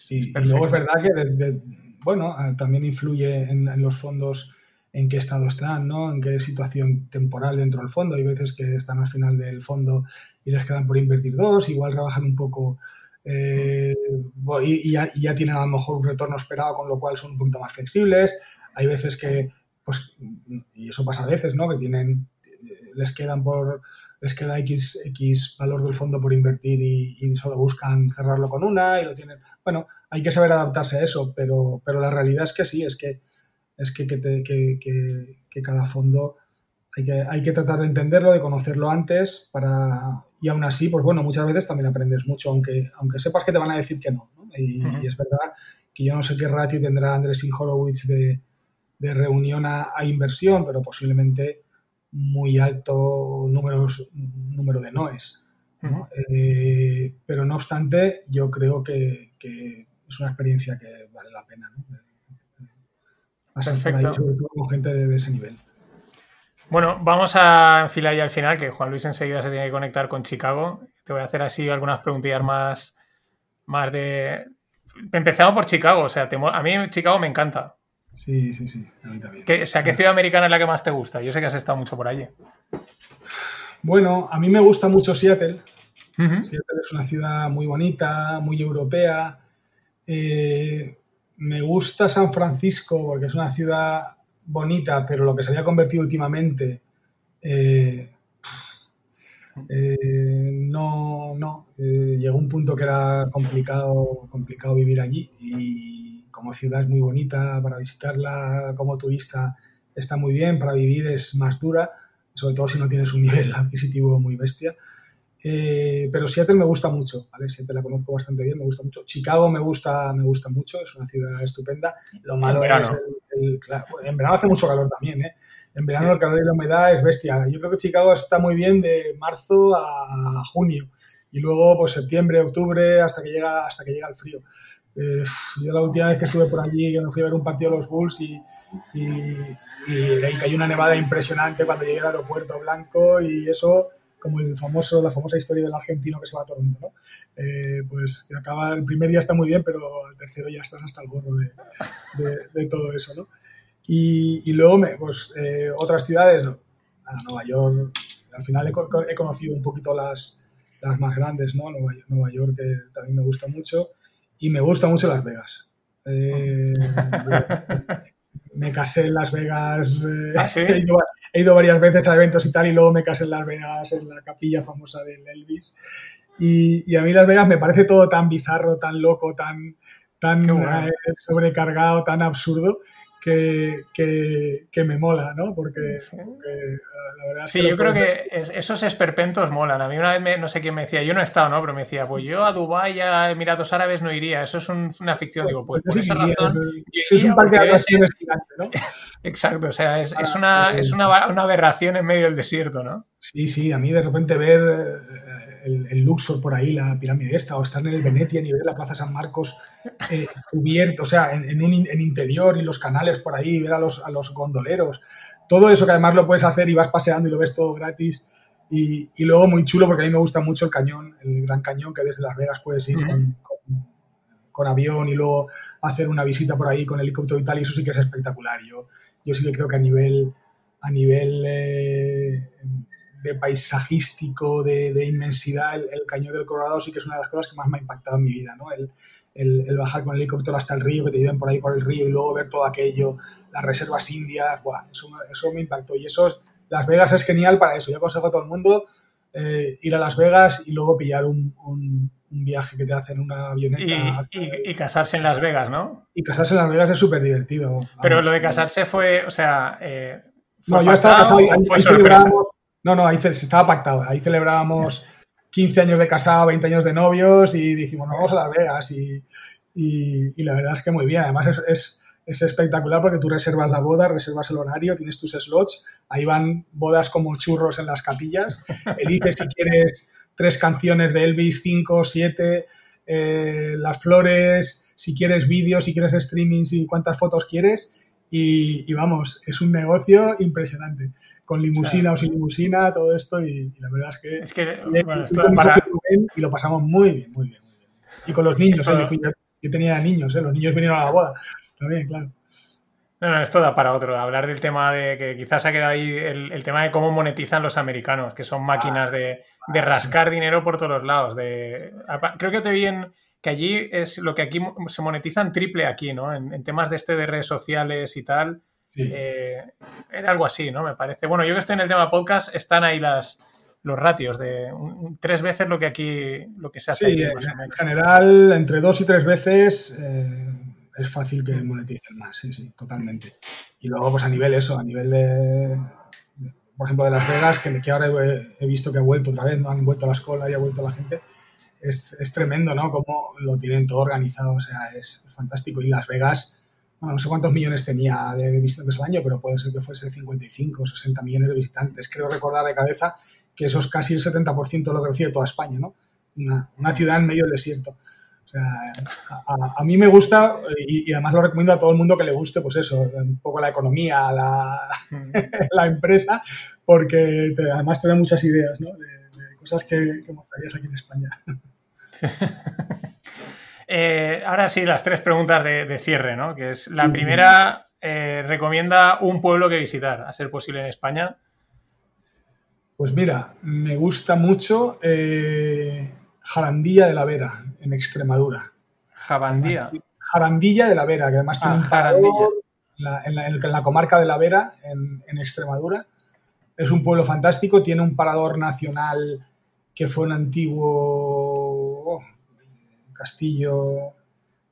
Speaker 2: y, luego es verdad que, bueno, ah, también influye en, los fondos en qué estado están, ¿no? En qué situación temporal dentro del fondo. Hay veces que están al final del fondo y les quedan por invertir dos, igual trabajan un poco eh, y, ya, tienen a lo mejor un retorno esperado, con lo cual son un poquito más flexibles. Hay veces que, pues, y eso pasa a veces, ¿no? Que tienen, les quedan por, les queda X, X valor del fondo por invertir y, solo buscan cerrarlo con una y lo tienen. Bueno, hay que saber adaptarse a eso, pero, pero la realidad es que sí, es que, es que, que, que cada fondo hay que, hay que tratar de entenderlo, de conocerlo antes para, y aún así, pues bueno, muchas veces también aprendes mucho, aunque, aunque sepas que te van a decir que no. Y, es verdad que yo no sé qué ratio tendrá Andrés Horowitz de, de reunión a, inversión, pero posiblemente muy alto números, número de noes. Eh, pero no obstante, yo creo que, que, es una experiencia que vale la pena. ¿no? Sobre todo con gente de ese nivel.
Speaker 1: Bueno, vamos a enfilar ya al final, que Juan Luis enseguida se tiene que conectar con Chicago. Te voy a hacer así algunas preguntillas más, más de... Empezamos por Chicago, o sea, a mí Chicago me encanta.
Speaker 2: Sí, sí, sí, a mí también.
Speaker 1: o sea, ¿qué ciudad americana es la que más te gusta? Yo sé que has estado mucho por allí.
Speaker 2: Bueno, a mí me gusta mucho Seattle. Seattle es una ciudad muy bonita, muy europea. Eh, me gusta San Francisco porque es una ciudad bonita, pero lo que se había convertido últimamente, eh, eh, no, no. Eh, llegó un punto que era complicado, complicado vivir allí y como ciudad es muy bonita para visitarla, como turista está muy bien, para vivir es más dura, sobre todo si no tienes un nivel adquisitivo muy bestia. Eh, pero Seattle me gusta mucho, ¿vale? Seattle la conozco bastante bien, me gusta mucho. Chicago me gusta, me gusta mucho, es una ciudad estupenda. Lo malo es el, en verano hace mucho calor también, ¿eh? En verano el calor y la humedad es bestia. Yo creo que Chicago está muy bien de marzo a junio y luego pues septiembre, octubre hasta que llega hasta que llega el frío. Eh, yo la última vez que estuve por allí, que me fui a ver un partido de los Bulls y, y, y, y cayó una nevada impresionante cuando llegué al aeropuerto blanco y eso como el famoso, la famosa historia del argentino que se va a Toronto, ¿no? Eh, pues acaba, el primer día está muy bien, pero el tercero ya estás hasta el gorro de, todo eso, ¿no? Y, luego, me, pues, eh, otras ciudades, Nueva York, al final he, conocido un poquito las, las más grandes, ¿no? Nueva, Nueva York, que también me gusta mucho, y me gusta mucho Las Vegas. Eh, me casé en Las Vegas. Eh, ¿Ah, he, ido, varias veces a eventos y tal, y luego me casé en Las Vegas, en la capilla famosa del Elvis. Y, a mí Las Vegas me parece todo tan bizarro, tan loco, tan, tan eh, sobrecargado, tan absurdo, que, que, me mola, ¿no? Porque,
Speaker 1: la verdad es sí, yo creo que esos esperpentos molan. A mí una vez, no sé quién me decía, yo no he estado, ¿no? Pero me decía, pues yo a Dubái, a Emiratos Árabes no iría. Eso es una ficción. Digo, pues, por esa razón...
Speaker 2: es un parque de atracciones gigante, ¿no?
Speaker 1: Exacto, o sea, es, es, una, es una, una, aberración en medio del desierto, ¿no?
Speaker 2: Sí, sí, a mí de repente ver... Eh, el, Luxor por ahí, la pirámide esta, o estar en el Venetia y ver la Plaza San Marcos eh, cubierto, o sea, en, un en interior y los canales por ahí, ver a los, a los gondoleros. Todo eso que además lo puedes hacer y vas paseando y lo ves todo gratis. Y, y, luego muy chulo porque a mí me gusta mucho el cañón, el Gran Cañón, que desde Las Vegas puedes ir con, con, avión y luego hacer una visita por ahí con helicóptero y tal, y eso sí que es espectacular. Yo, yo sí que creo que a nivel, a nivel eh, de paisajístico, de, inmensidad, el, Cañón del Colorado sí que es una de las cosas que más me ha impactado en mi vida, ¿no? El, el, bajar con el helicóptero hasta el río, que te lleven por ahí por el río y luego ver todo aquello, las reservas indias, ¡buah! Eso, eso me impactó. Y eso, Las Vegas es genial para eso. Yo aconsejo a todo el mundo eh, ir a Las Vegas y luego pillar un, un, viaje que te hacen una avioneta.
Speaker 1: Y, casarse en Las Vegas, ¿no?
Speaker 2: Y casarse en Las Vegas es súper divertido.
Speaker 1: Pero lo de casarse fue, o sea... Eh,
Speaker 2: no, yo estaba casado ahí, no, no, ahí se, estaba pactado. Ahí celebrábamos 15 años de casado, 20 años de novios y dijimos, vamos a Las Vegas. Y, y, la verdad es que muy bien. Además es, es, es, espectacular porque tú reservas la boda, reservas el horario, tienes tus slots. Ahí van bodas como churros en las capillas. Eliges si quieres tres canciones de Elvis, cinco, siete, eh, las flores, si quieres vídeos, si quieres streaming, si cuántas fotos quieres. Y, y, vamos, es un negocio impresionante con limusina o sin limusina, todo esto, y, la verdad es que,
Speaker 1: es que
Speaker 2: y lo pasamos muy bien, muy bien, muy bien. Y con los niños, ¿eh? yo, tenía niños, ¿eh? los niños vinieron a la boda, también, claro.
Speaker 1: No, no, esto da para otro, hablar del tema de que quizás ha quedado ahí el, tema de cómo monetizan los americanos, que son máquinas ah, de, de, rascar dinero por todos los lados. De, creo que te vi en, que allí es lo que aquí se monetizan triple aquí, ¿no? En, en temas de este de redes sociales y tal eh, era algo así, ¿no? Me parece. Bueno, yo que estoy en el tema podcast, están ahí las, los ratios de tres veces lo que aquí lo que se hace.
Speaker 2: Sí, en general, entre dos y tres veces eh, es fácil que moneticen más, sí, sí, totalmente. Y luego, pues a nivel eso, a nivel de, por ejemplo, de Las Vegas, que, que ahora he, visto que ha vuelto otra vez, ¿no? Han vuelto a la escuela y ha vuelto la gente. Es, es tremendo, ¿no? Cómo lo tienen todo organizado, o sea, es fantástico. Y Las Vegas no sé cuántos millones tenía de visitantes al año, pero puede ser que fuese 55 o 60 millones de visitantes. Creo recordar de cabeza que eso es casi el 70% de lo que recibe toda España, ¿no? Una, ciudad en medio del desierto. O sea, a, mí me gusta y, además lo recomiendo a todo el mundo que le guste, pues eso, un poco la economía, la, la empresa, porque además te da muchas ideas, ¿no? De, cosas que, que montarías aquí en España.
Speaker 1: Eh, ahora sí, las tres preguntas de, cierre, ¿no? Que es la primera, eh, recomienda un pueblo que visitar, a ser posible en España.
Speaker 2: Pues mira, me gusta mucho eh, Jarandilla de la Vera, en Extremadura.
Speaker 1: Jarandilla.
Speaker 2: Jarandilla de la Vera, que además tiene ah, un en, la, comarca de la Vera, en, Extremadura. Es un pueblo fantástico, tiene un parador nacional que fue un antiguo castillo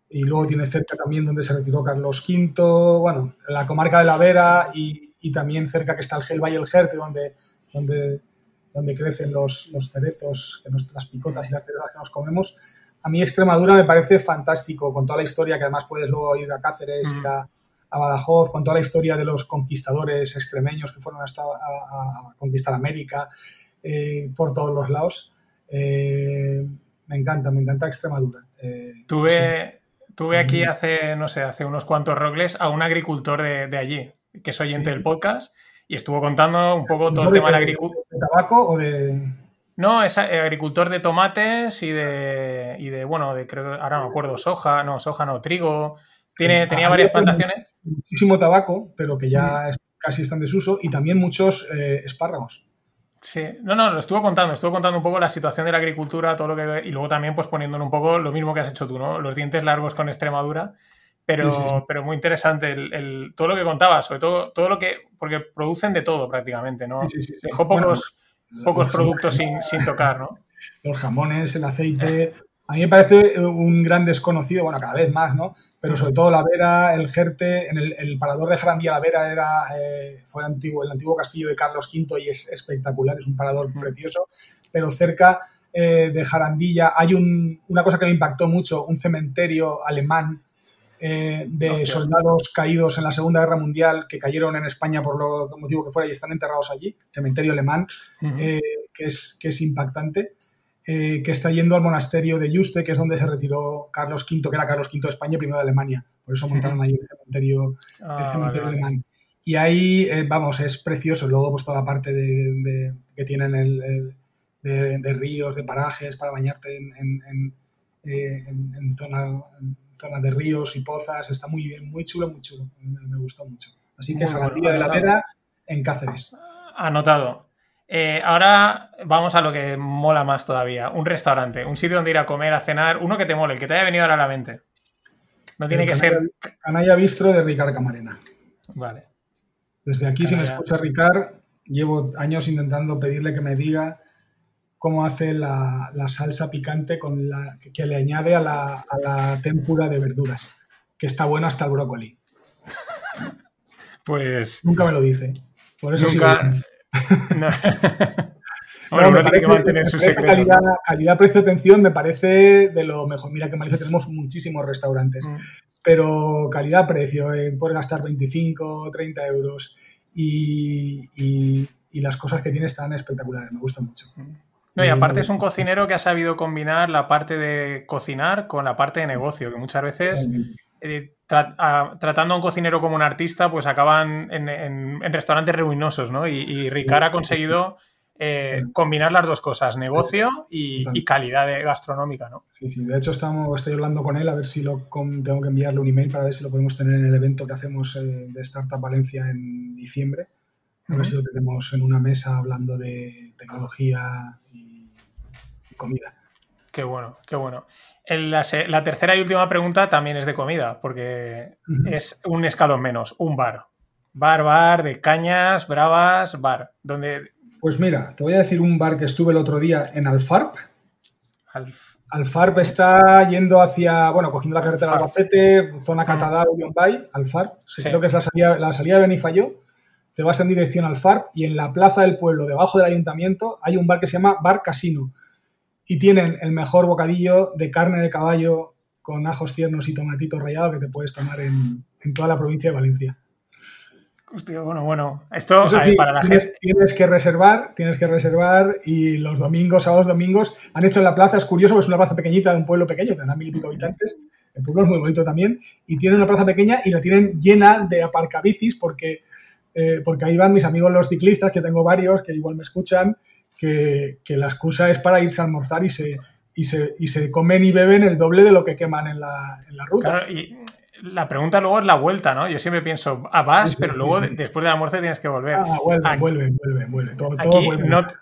Speaker 2: y luego tiene cerca también donde se retiró Carlos V, bueno, la comarca de la Vera y, y también cerca que está el Gel Valle el Jerte, donde, donde, donde crecen los, los cerezos, que las picotas y las cerezas que nos comemos. A mí Extremadura me parece fantástico, con toda la historia que además puedes luego ir a Cáceres, ir a, Badajoz, con toda la historia de los conquistadores extremeños que fueron hasta a, conquistar América eh, por todos los lados. Eh, me encanta, me encanta Extremadura.
Speaker 1: Eh, tuve, tuve aquí mm. hace, no sé, hace unos cuantos rogles a un agricultor de, allí, que es oyente del podcast, y estuvo contando un poco todo el tema de, la agricultura.
Speaker 2: ¿De tabaco o de...?
Speaker 1: No, es agricultor de tomates y de, y de bueno, de creo ahora no me acuerdo, soja, no, soja no, trigo. Tiene, tenía ah, varias plantaciones.
Speaker 2: Muchísimo tabaco, pero que ya mm. casi están en desuso, y también muchos eh, espárragos.
Speaker 1: Sí, no, no, lo estuvo contando, estuvo contando un poco la situación de la agricultura, todo lo que. Y luego también, pues poniéndole un poco lo mismo que has hecho tú, ¿no? Los dientes largos con Extremadura. Pero, pero muy interesante el, todo lo que contabas, sobre todo todo lo que. Porque producen de todo prácticamente, ¿no? Dejó pocos, pocos productos sin, sin, tocar, ¿no?
Speaker 2: Los jamones, el aceite, a mí me parece eh, un gran desconocido, bueno, cada vez más, ¿no? Pero sobre todo la Vera, el Jerte, en el, parador de Jarandía la Vera era, eh, fue el antiguo, el antiguo castillo de Carlos V y es espectacular, es un parador precioso, pero cerca eh, de Jarandilla hay una cosa que me impactó mucho, un cementerio alemán de soldados caídos en la Segunda Guerra Mundial que cayeron en España por lo motivo que fuera y están enterrados allí, cementerio alemán, que, es, que es impactante. Eh, que está yendo al monasterio de Yuste, que es donde se retiró Carlos V, que era Carlos V de España y primero de Alemania. Por eso montaron ahí el cementerio,
Speaker 1: Ah,
Speaker 2: cementerio
Speaker 1: vale, vale.
Speaker 2: alemán. Y ahí, eh, vamos, es precioso. Luego, pues toda la parte de, de- que tienen el, el- de, de ríos, de parajes para bañarte en, en, en, eh, en- zona, en zonas de ríos y pozas. Está muy bien, muy chulo, muy chulo. Me, me gustó mucho. Así que Jalaría de la. Vera en Cáceres.
Speaker 1: Anotado. Eh, ahora vamos a lo que mola más todavía. Un restaurante, un sitio donde ir a comer, a cenar, uno que te mole, el que te haya venido ahora a la mente. No tiene
Speaker 2: El
Speaker 1: que
Speaker 2: canalla-
Speaker 1: ser.
Speaker 2: Canalla Bistro de Ricard Camarena.
Speaker 1: Vale.
Speaker 2: Desde aquí, si me escucha Ricard, llevo años intentando pedirle que me diga cómo hace la, la salsa picante con la, que, le añade a la, a la tempura de verduras, que está bueno hasta el brócoli.
Speaker 1: Pues.
Speaker 2: Nunca me lo dice. Por eso
Speaker 1: Nunca- No.
Speaker 2: No,
Speaker 1: Hombre,
Speaker 2: me
Speaker 1: uno tiene que mantener su secreto.
Speaker 2: Calidad, calidad, precio, atención, me parece de lo mejor. Mira que en Malicia tenemos muchísimos restaurantes,
Speaker 1: Mm.
Speaker 2: pero calidad, precio, eh, puedes gastar 25, 30 euros y, y- y las cosas que tiene están espectaculares, me gustan mucho.
Speaker 1: No, y
Speaker 2: Bien,
Speaker 1: aparte es un cocinero que ha sabido combinar la parte de cocinar con la parte de negocio, que muchas veces eh, tra- a- tratando a un cocinero como un artista, pues acaban en, en- en restaurantes ruinosos, ¿no? Y, y Ricard ha conseguido eh, combinar las dos cosas, negocio y, y calidad de- gastronómica, ¿no?
Speaker 2: Sí, sí, de hecho estamos, estoy hablando con él a ver si lo con- tengo que enviarle un email para ver si lo podemos tener en el evento que hacemos eh, de Startup Valencia en diciembre. A ver si lo tenemos en una mesa hablando de tecnología y, y comida.
Speaker 1: Qué bueno, qué bueno. La, tercera y última pregunta también es de comida, porque es un escalón menos, un bar. Bar, bar, de cañas, bravas, bar. Donde
Speaker 2: Pues mira, te voy a decir un bar que estuve el otro día en Alfarp.
Speaker 1: al-
Speaker 2: Alfarp está yendo hacia, bueno, cogiendo la carretera de. Albacete, zona Catadao, Bay, Alfarp. Sí,
Speaker 1: Sí.
Speaker 2: Creo que es la salida, la salida de Benifayó. Te vas en dirección al Alfarp y en la plaza del pueblo, debajo del ayuntamiento, hay un bar que se llama Bar Casino. Y tienen el mejor bocadillo de carne de caballo con ajos tiernos y tomatito rallado que te puedes tomar en, en toda la provincia de Valencia.
Speaker 1: Hostia, bueno, bueno. Esto
Speaker 2: Eso
Speaker 1: a
Speaker 2: sí,
Speaker 1: para la
Speaker 2: tienes,
Speaker 1: gente.
Speaker 2: tienes que reservar, tienes que reservar y los domingos, sábados, domingos han hecho en la plaza, es curioso, porque es una plaza pequeñita de un pueblo pequeño, tendrá mil y pico habitantes, el pueblo es muy bonito también, y tienen una plaza pequeña y la tienen llena de aparcabicis porque, eh, porque ahí van mis amigos los ciclistas, que tengo varios, que igual me escuchan, que, que la excusa es para irse a almorzar y se, y, se, y se comen y beben el doble de lo que queman en la, en la ruta.
Speaker 1: Claro, y la pregunta luego es la vuelta, ¿no? Yo siempre pienso, ah, vas,
Speaker 2: Sí,
Speaker 1: pero luego
Speaker 2: sí.
Speaker 1: después del almuerzo tienes que volver.
Speaker 2: Ah, vuelven,
Speaker 1: Aquí-
Speaker 2: vuelven, vuelven, vuelven, todo, todo vuelve.
Speaker 1: not-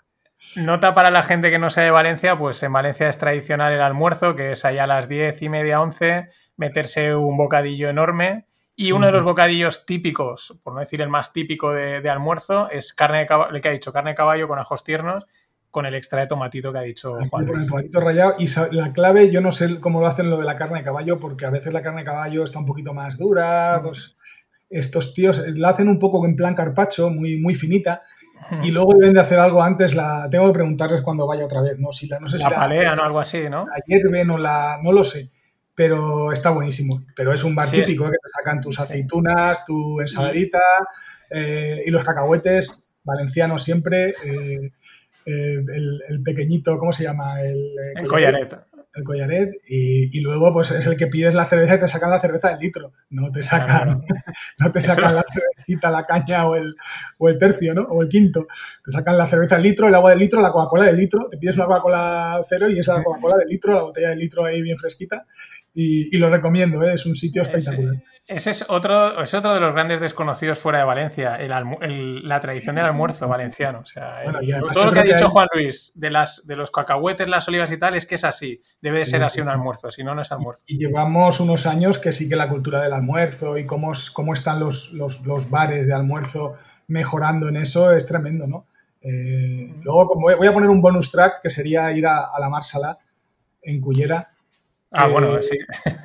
Speaker 1: nota para la gente que no sea de Valencia, pues en Valencia es tradicional el almuerzo, que es allá a las diez y media, once, meterse un bocadillo enorme. Y uno de los bocadillos típicos, por no decir el más típico de, de almuerzo, es carne de caballo, el que ha dicho, carne de caballo con ajos tiernos, con el extra de tomatito que ha dicho Juan
Speaker 2: con el tomatito rallado. Y la clave, yo no sé cómo lo hacen lo de la carne de caballo, porque a veces la carne de caballo está un poquito más dura. Pues estos tíos la hacen un poco en plan carpacho, muy, muy finita. Y luego deben de hacer algo antes. La tengo que preguntarles cuando vaya otra vez. No, si la, no sé
Speaker 1: La
Speaker 2: si la,
Speaker 1: palean o algo así, ¿no?
Speaker 2: la hierven o la. No lo sé. Pero está buenísimo. Pero es un bar
Speaker 1: Sí,
Speaker 2: típico, ¿eh? que te sacan tus aceitunas, tu ensaladita eh, y los cacahuetes valencianos siempre. eh, eh, el, el pequeñito, ¿cómo se llama? El, eh,
Speaker 1: El collaret.
Speaker 2: el collaret y, y luego pues es el que pides la cerveza y te sacan la cerveza del litro no te sacan
Speaker 1: Claro.
Speaker 2: no te
Speaker 1: Eso-
Speaker 2: sacan la cervecita la caña o el, o el tercio no o el quinto te sacan la cerveza del litro el agua del litro la Coca-Cola del litro te pides una Coca-Cola cero y es la Coca-Cola del litro la botella del litro ahí bien fresquita y, y lo recomiendo ¿eh? es un sitio espectacular
Speaker 1: Ese es otro, es otro de los grandes desconocidos fuera de Valencia, el almu- el- la tradición del almuerzo valenciano. O sea,
Speaker 2: Bueno,
Speaker 1: el- todo lo que ha dicho
Speaker 2: hay-
Speaker 1: Juan Luis de, las, de los cacahuetes, las olivas y tal, es que es así. Debe de
Speaker 2: Sí,
Speaker 1: ser
Speaker 2: sí,
Speaker 1: así un almuerzo, si no, no es almuerzo.
Speaker 2: y llevamos unos años que sí que la cultura del almuerzo y cómo, cómo están los, los, los bares de almuerzo mejorando en eso es tremendo, ¿no? Eh, luego voy a poner un bonus track que sería ir a, a la Marsala en Cullera.
Speaker 1: Ah,
Speaker 2: que-
Speaker 1: bueno, sí.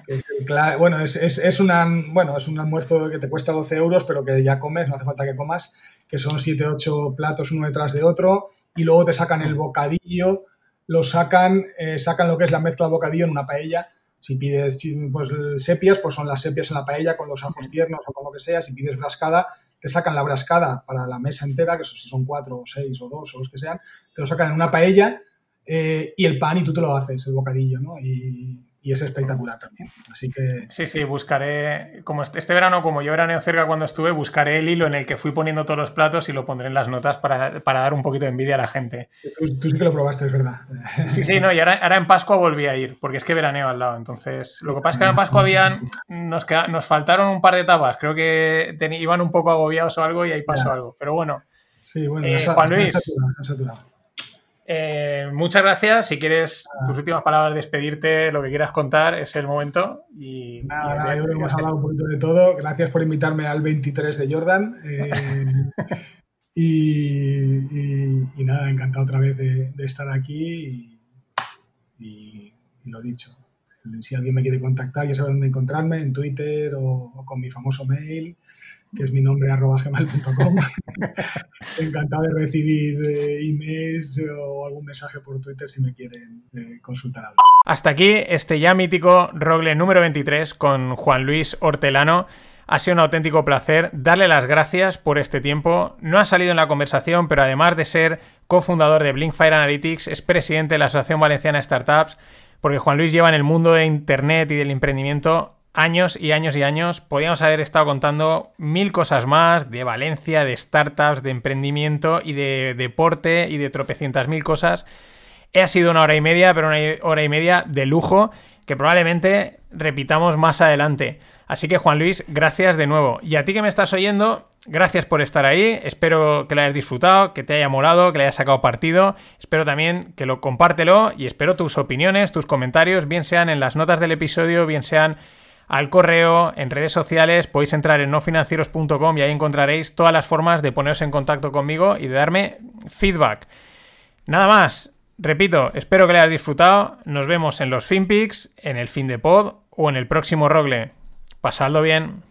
Speaker 2: es el bueno, es, es, es una, bueno, es un almuerzo que te cuesta 12 euros, pero que ya comes, no hace falta que comas, que son 7, 8 platos uno detrás de otro, y luego te sacan el bocadillo, lo sacan, eh, sacan lo que es la mezcla del bocadillo en una paella. Si pides pues, sepias, pues son las sepias en la paella con los ajos tiernos o con lo que sea. Si pides brascada, te sacan la brascada para la mesa entera, que si son cuatro o seis o dos o los que sean, te lo sacan en una paella eh, y el pan y tú te lo haces, el bocadillo, ¿no? Y, y es espectacular también. Así que.
Speaker 1: Sí, sí, buscaré. Como este, este verano, como yo veraneo cerca cuando estuve, buscaré el hilo en el que fui poniendo todos los platos y lo pondré en las notas para, dar un poquito de envidia a la gente.
Speaker 2: Tú, sí que lo probaste, es verdad.
Speaker 1: Sí, sí, no, y ahora, en Pascua volví a ir, porque es que veraneo al lado. Entonces, lo que pasa es que en Pascua habían. Nos, nos faltaron un par de tapas. Creo que iban un poco agobiados o algo y ahí pasó algo. Pero bueno.
Speaker 2: Sí, bueno, eh, Juan Luis.
Speaker 1: Eh, muchas gracias. Si quieres tus últimas palabras, de despedirte, lo que quieras contar, es el momento. Y,
Speaker 2: nada, nada, yo hemos hablado un poquito de todo. Gracias por invitarme al 23 de Jordan. Eh, y, nada, encantado otra vez de, estar aquí. Y, lo dicho. Si alguien me quiere contactar, ya sabe dónde encontrarme, en Twitter o con mi famoso mail que es mi nombre, arroba gmail.com. Encantado de recibir eh, emails o algún mensaje por Twitter si me quieren eh, consultar algo.
Speaker 1: Hasta aquí este ya mítico Rogle número 23 con Juan Luis Hortelano. Ha sido un auténtico placer darle las gracias por este tiempo. No ha salido en la conversación, pero además de ser cofundador de Blinkfire Analytics, es presidente de la Asociación Valenciana de Startups, porque Juan Luis lleva en el mundo de Internet y del emprendimiento años y años y años. Podríamos haber estado contando mil cosas más de Valencia, de startups, de emprendimiento y de deporte y de tropecientas mil cosas. Ha sido una hora y media, pero una hora y media de lujo que probablemente repitamos más adelante. Así que Juan Luis, gracias de nuevo. Y a ti que me estás oyendo, gracias por estar ahí. Espero que lo hayas disfrutado, que te haya molado, que le hayas sacado partido. Espero también que lo compártelo y espero tus opiniones, tus comentarios, bien sean en las notas del episodio, bien sean al correo, en redes sociales, podéis entrar en nofinancieros.com y ahí encontraréis todas las formas de poneros en contacto conmigo y de darme feedback. Nada más, repito, espero que le hayas disfrutado. Nos vemos en los FinPix, en el fin de pod o en el próximo Rogle. Pasadlo bien.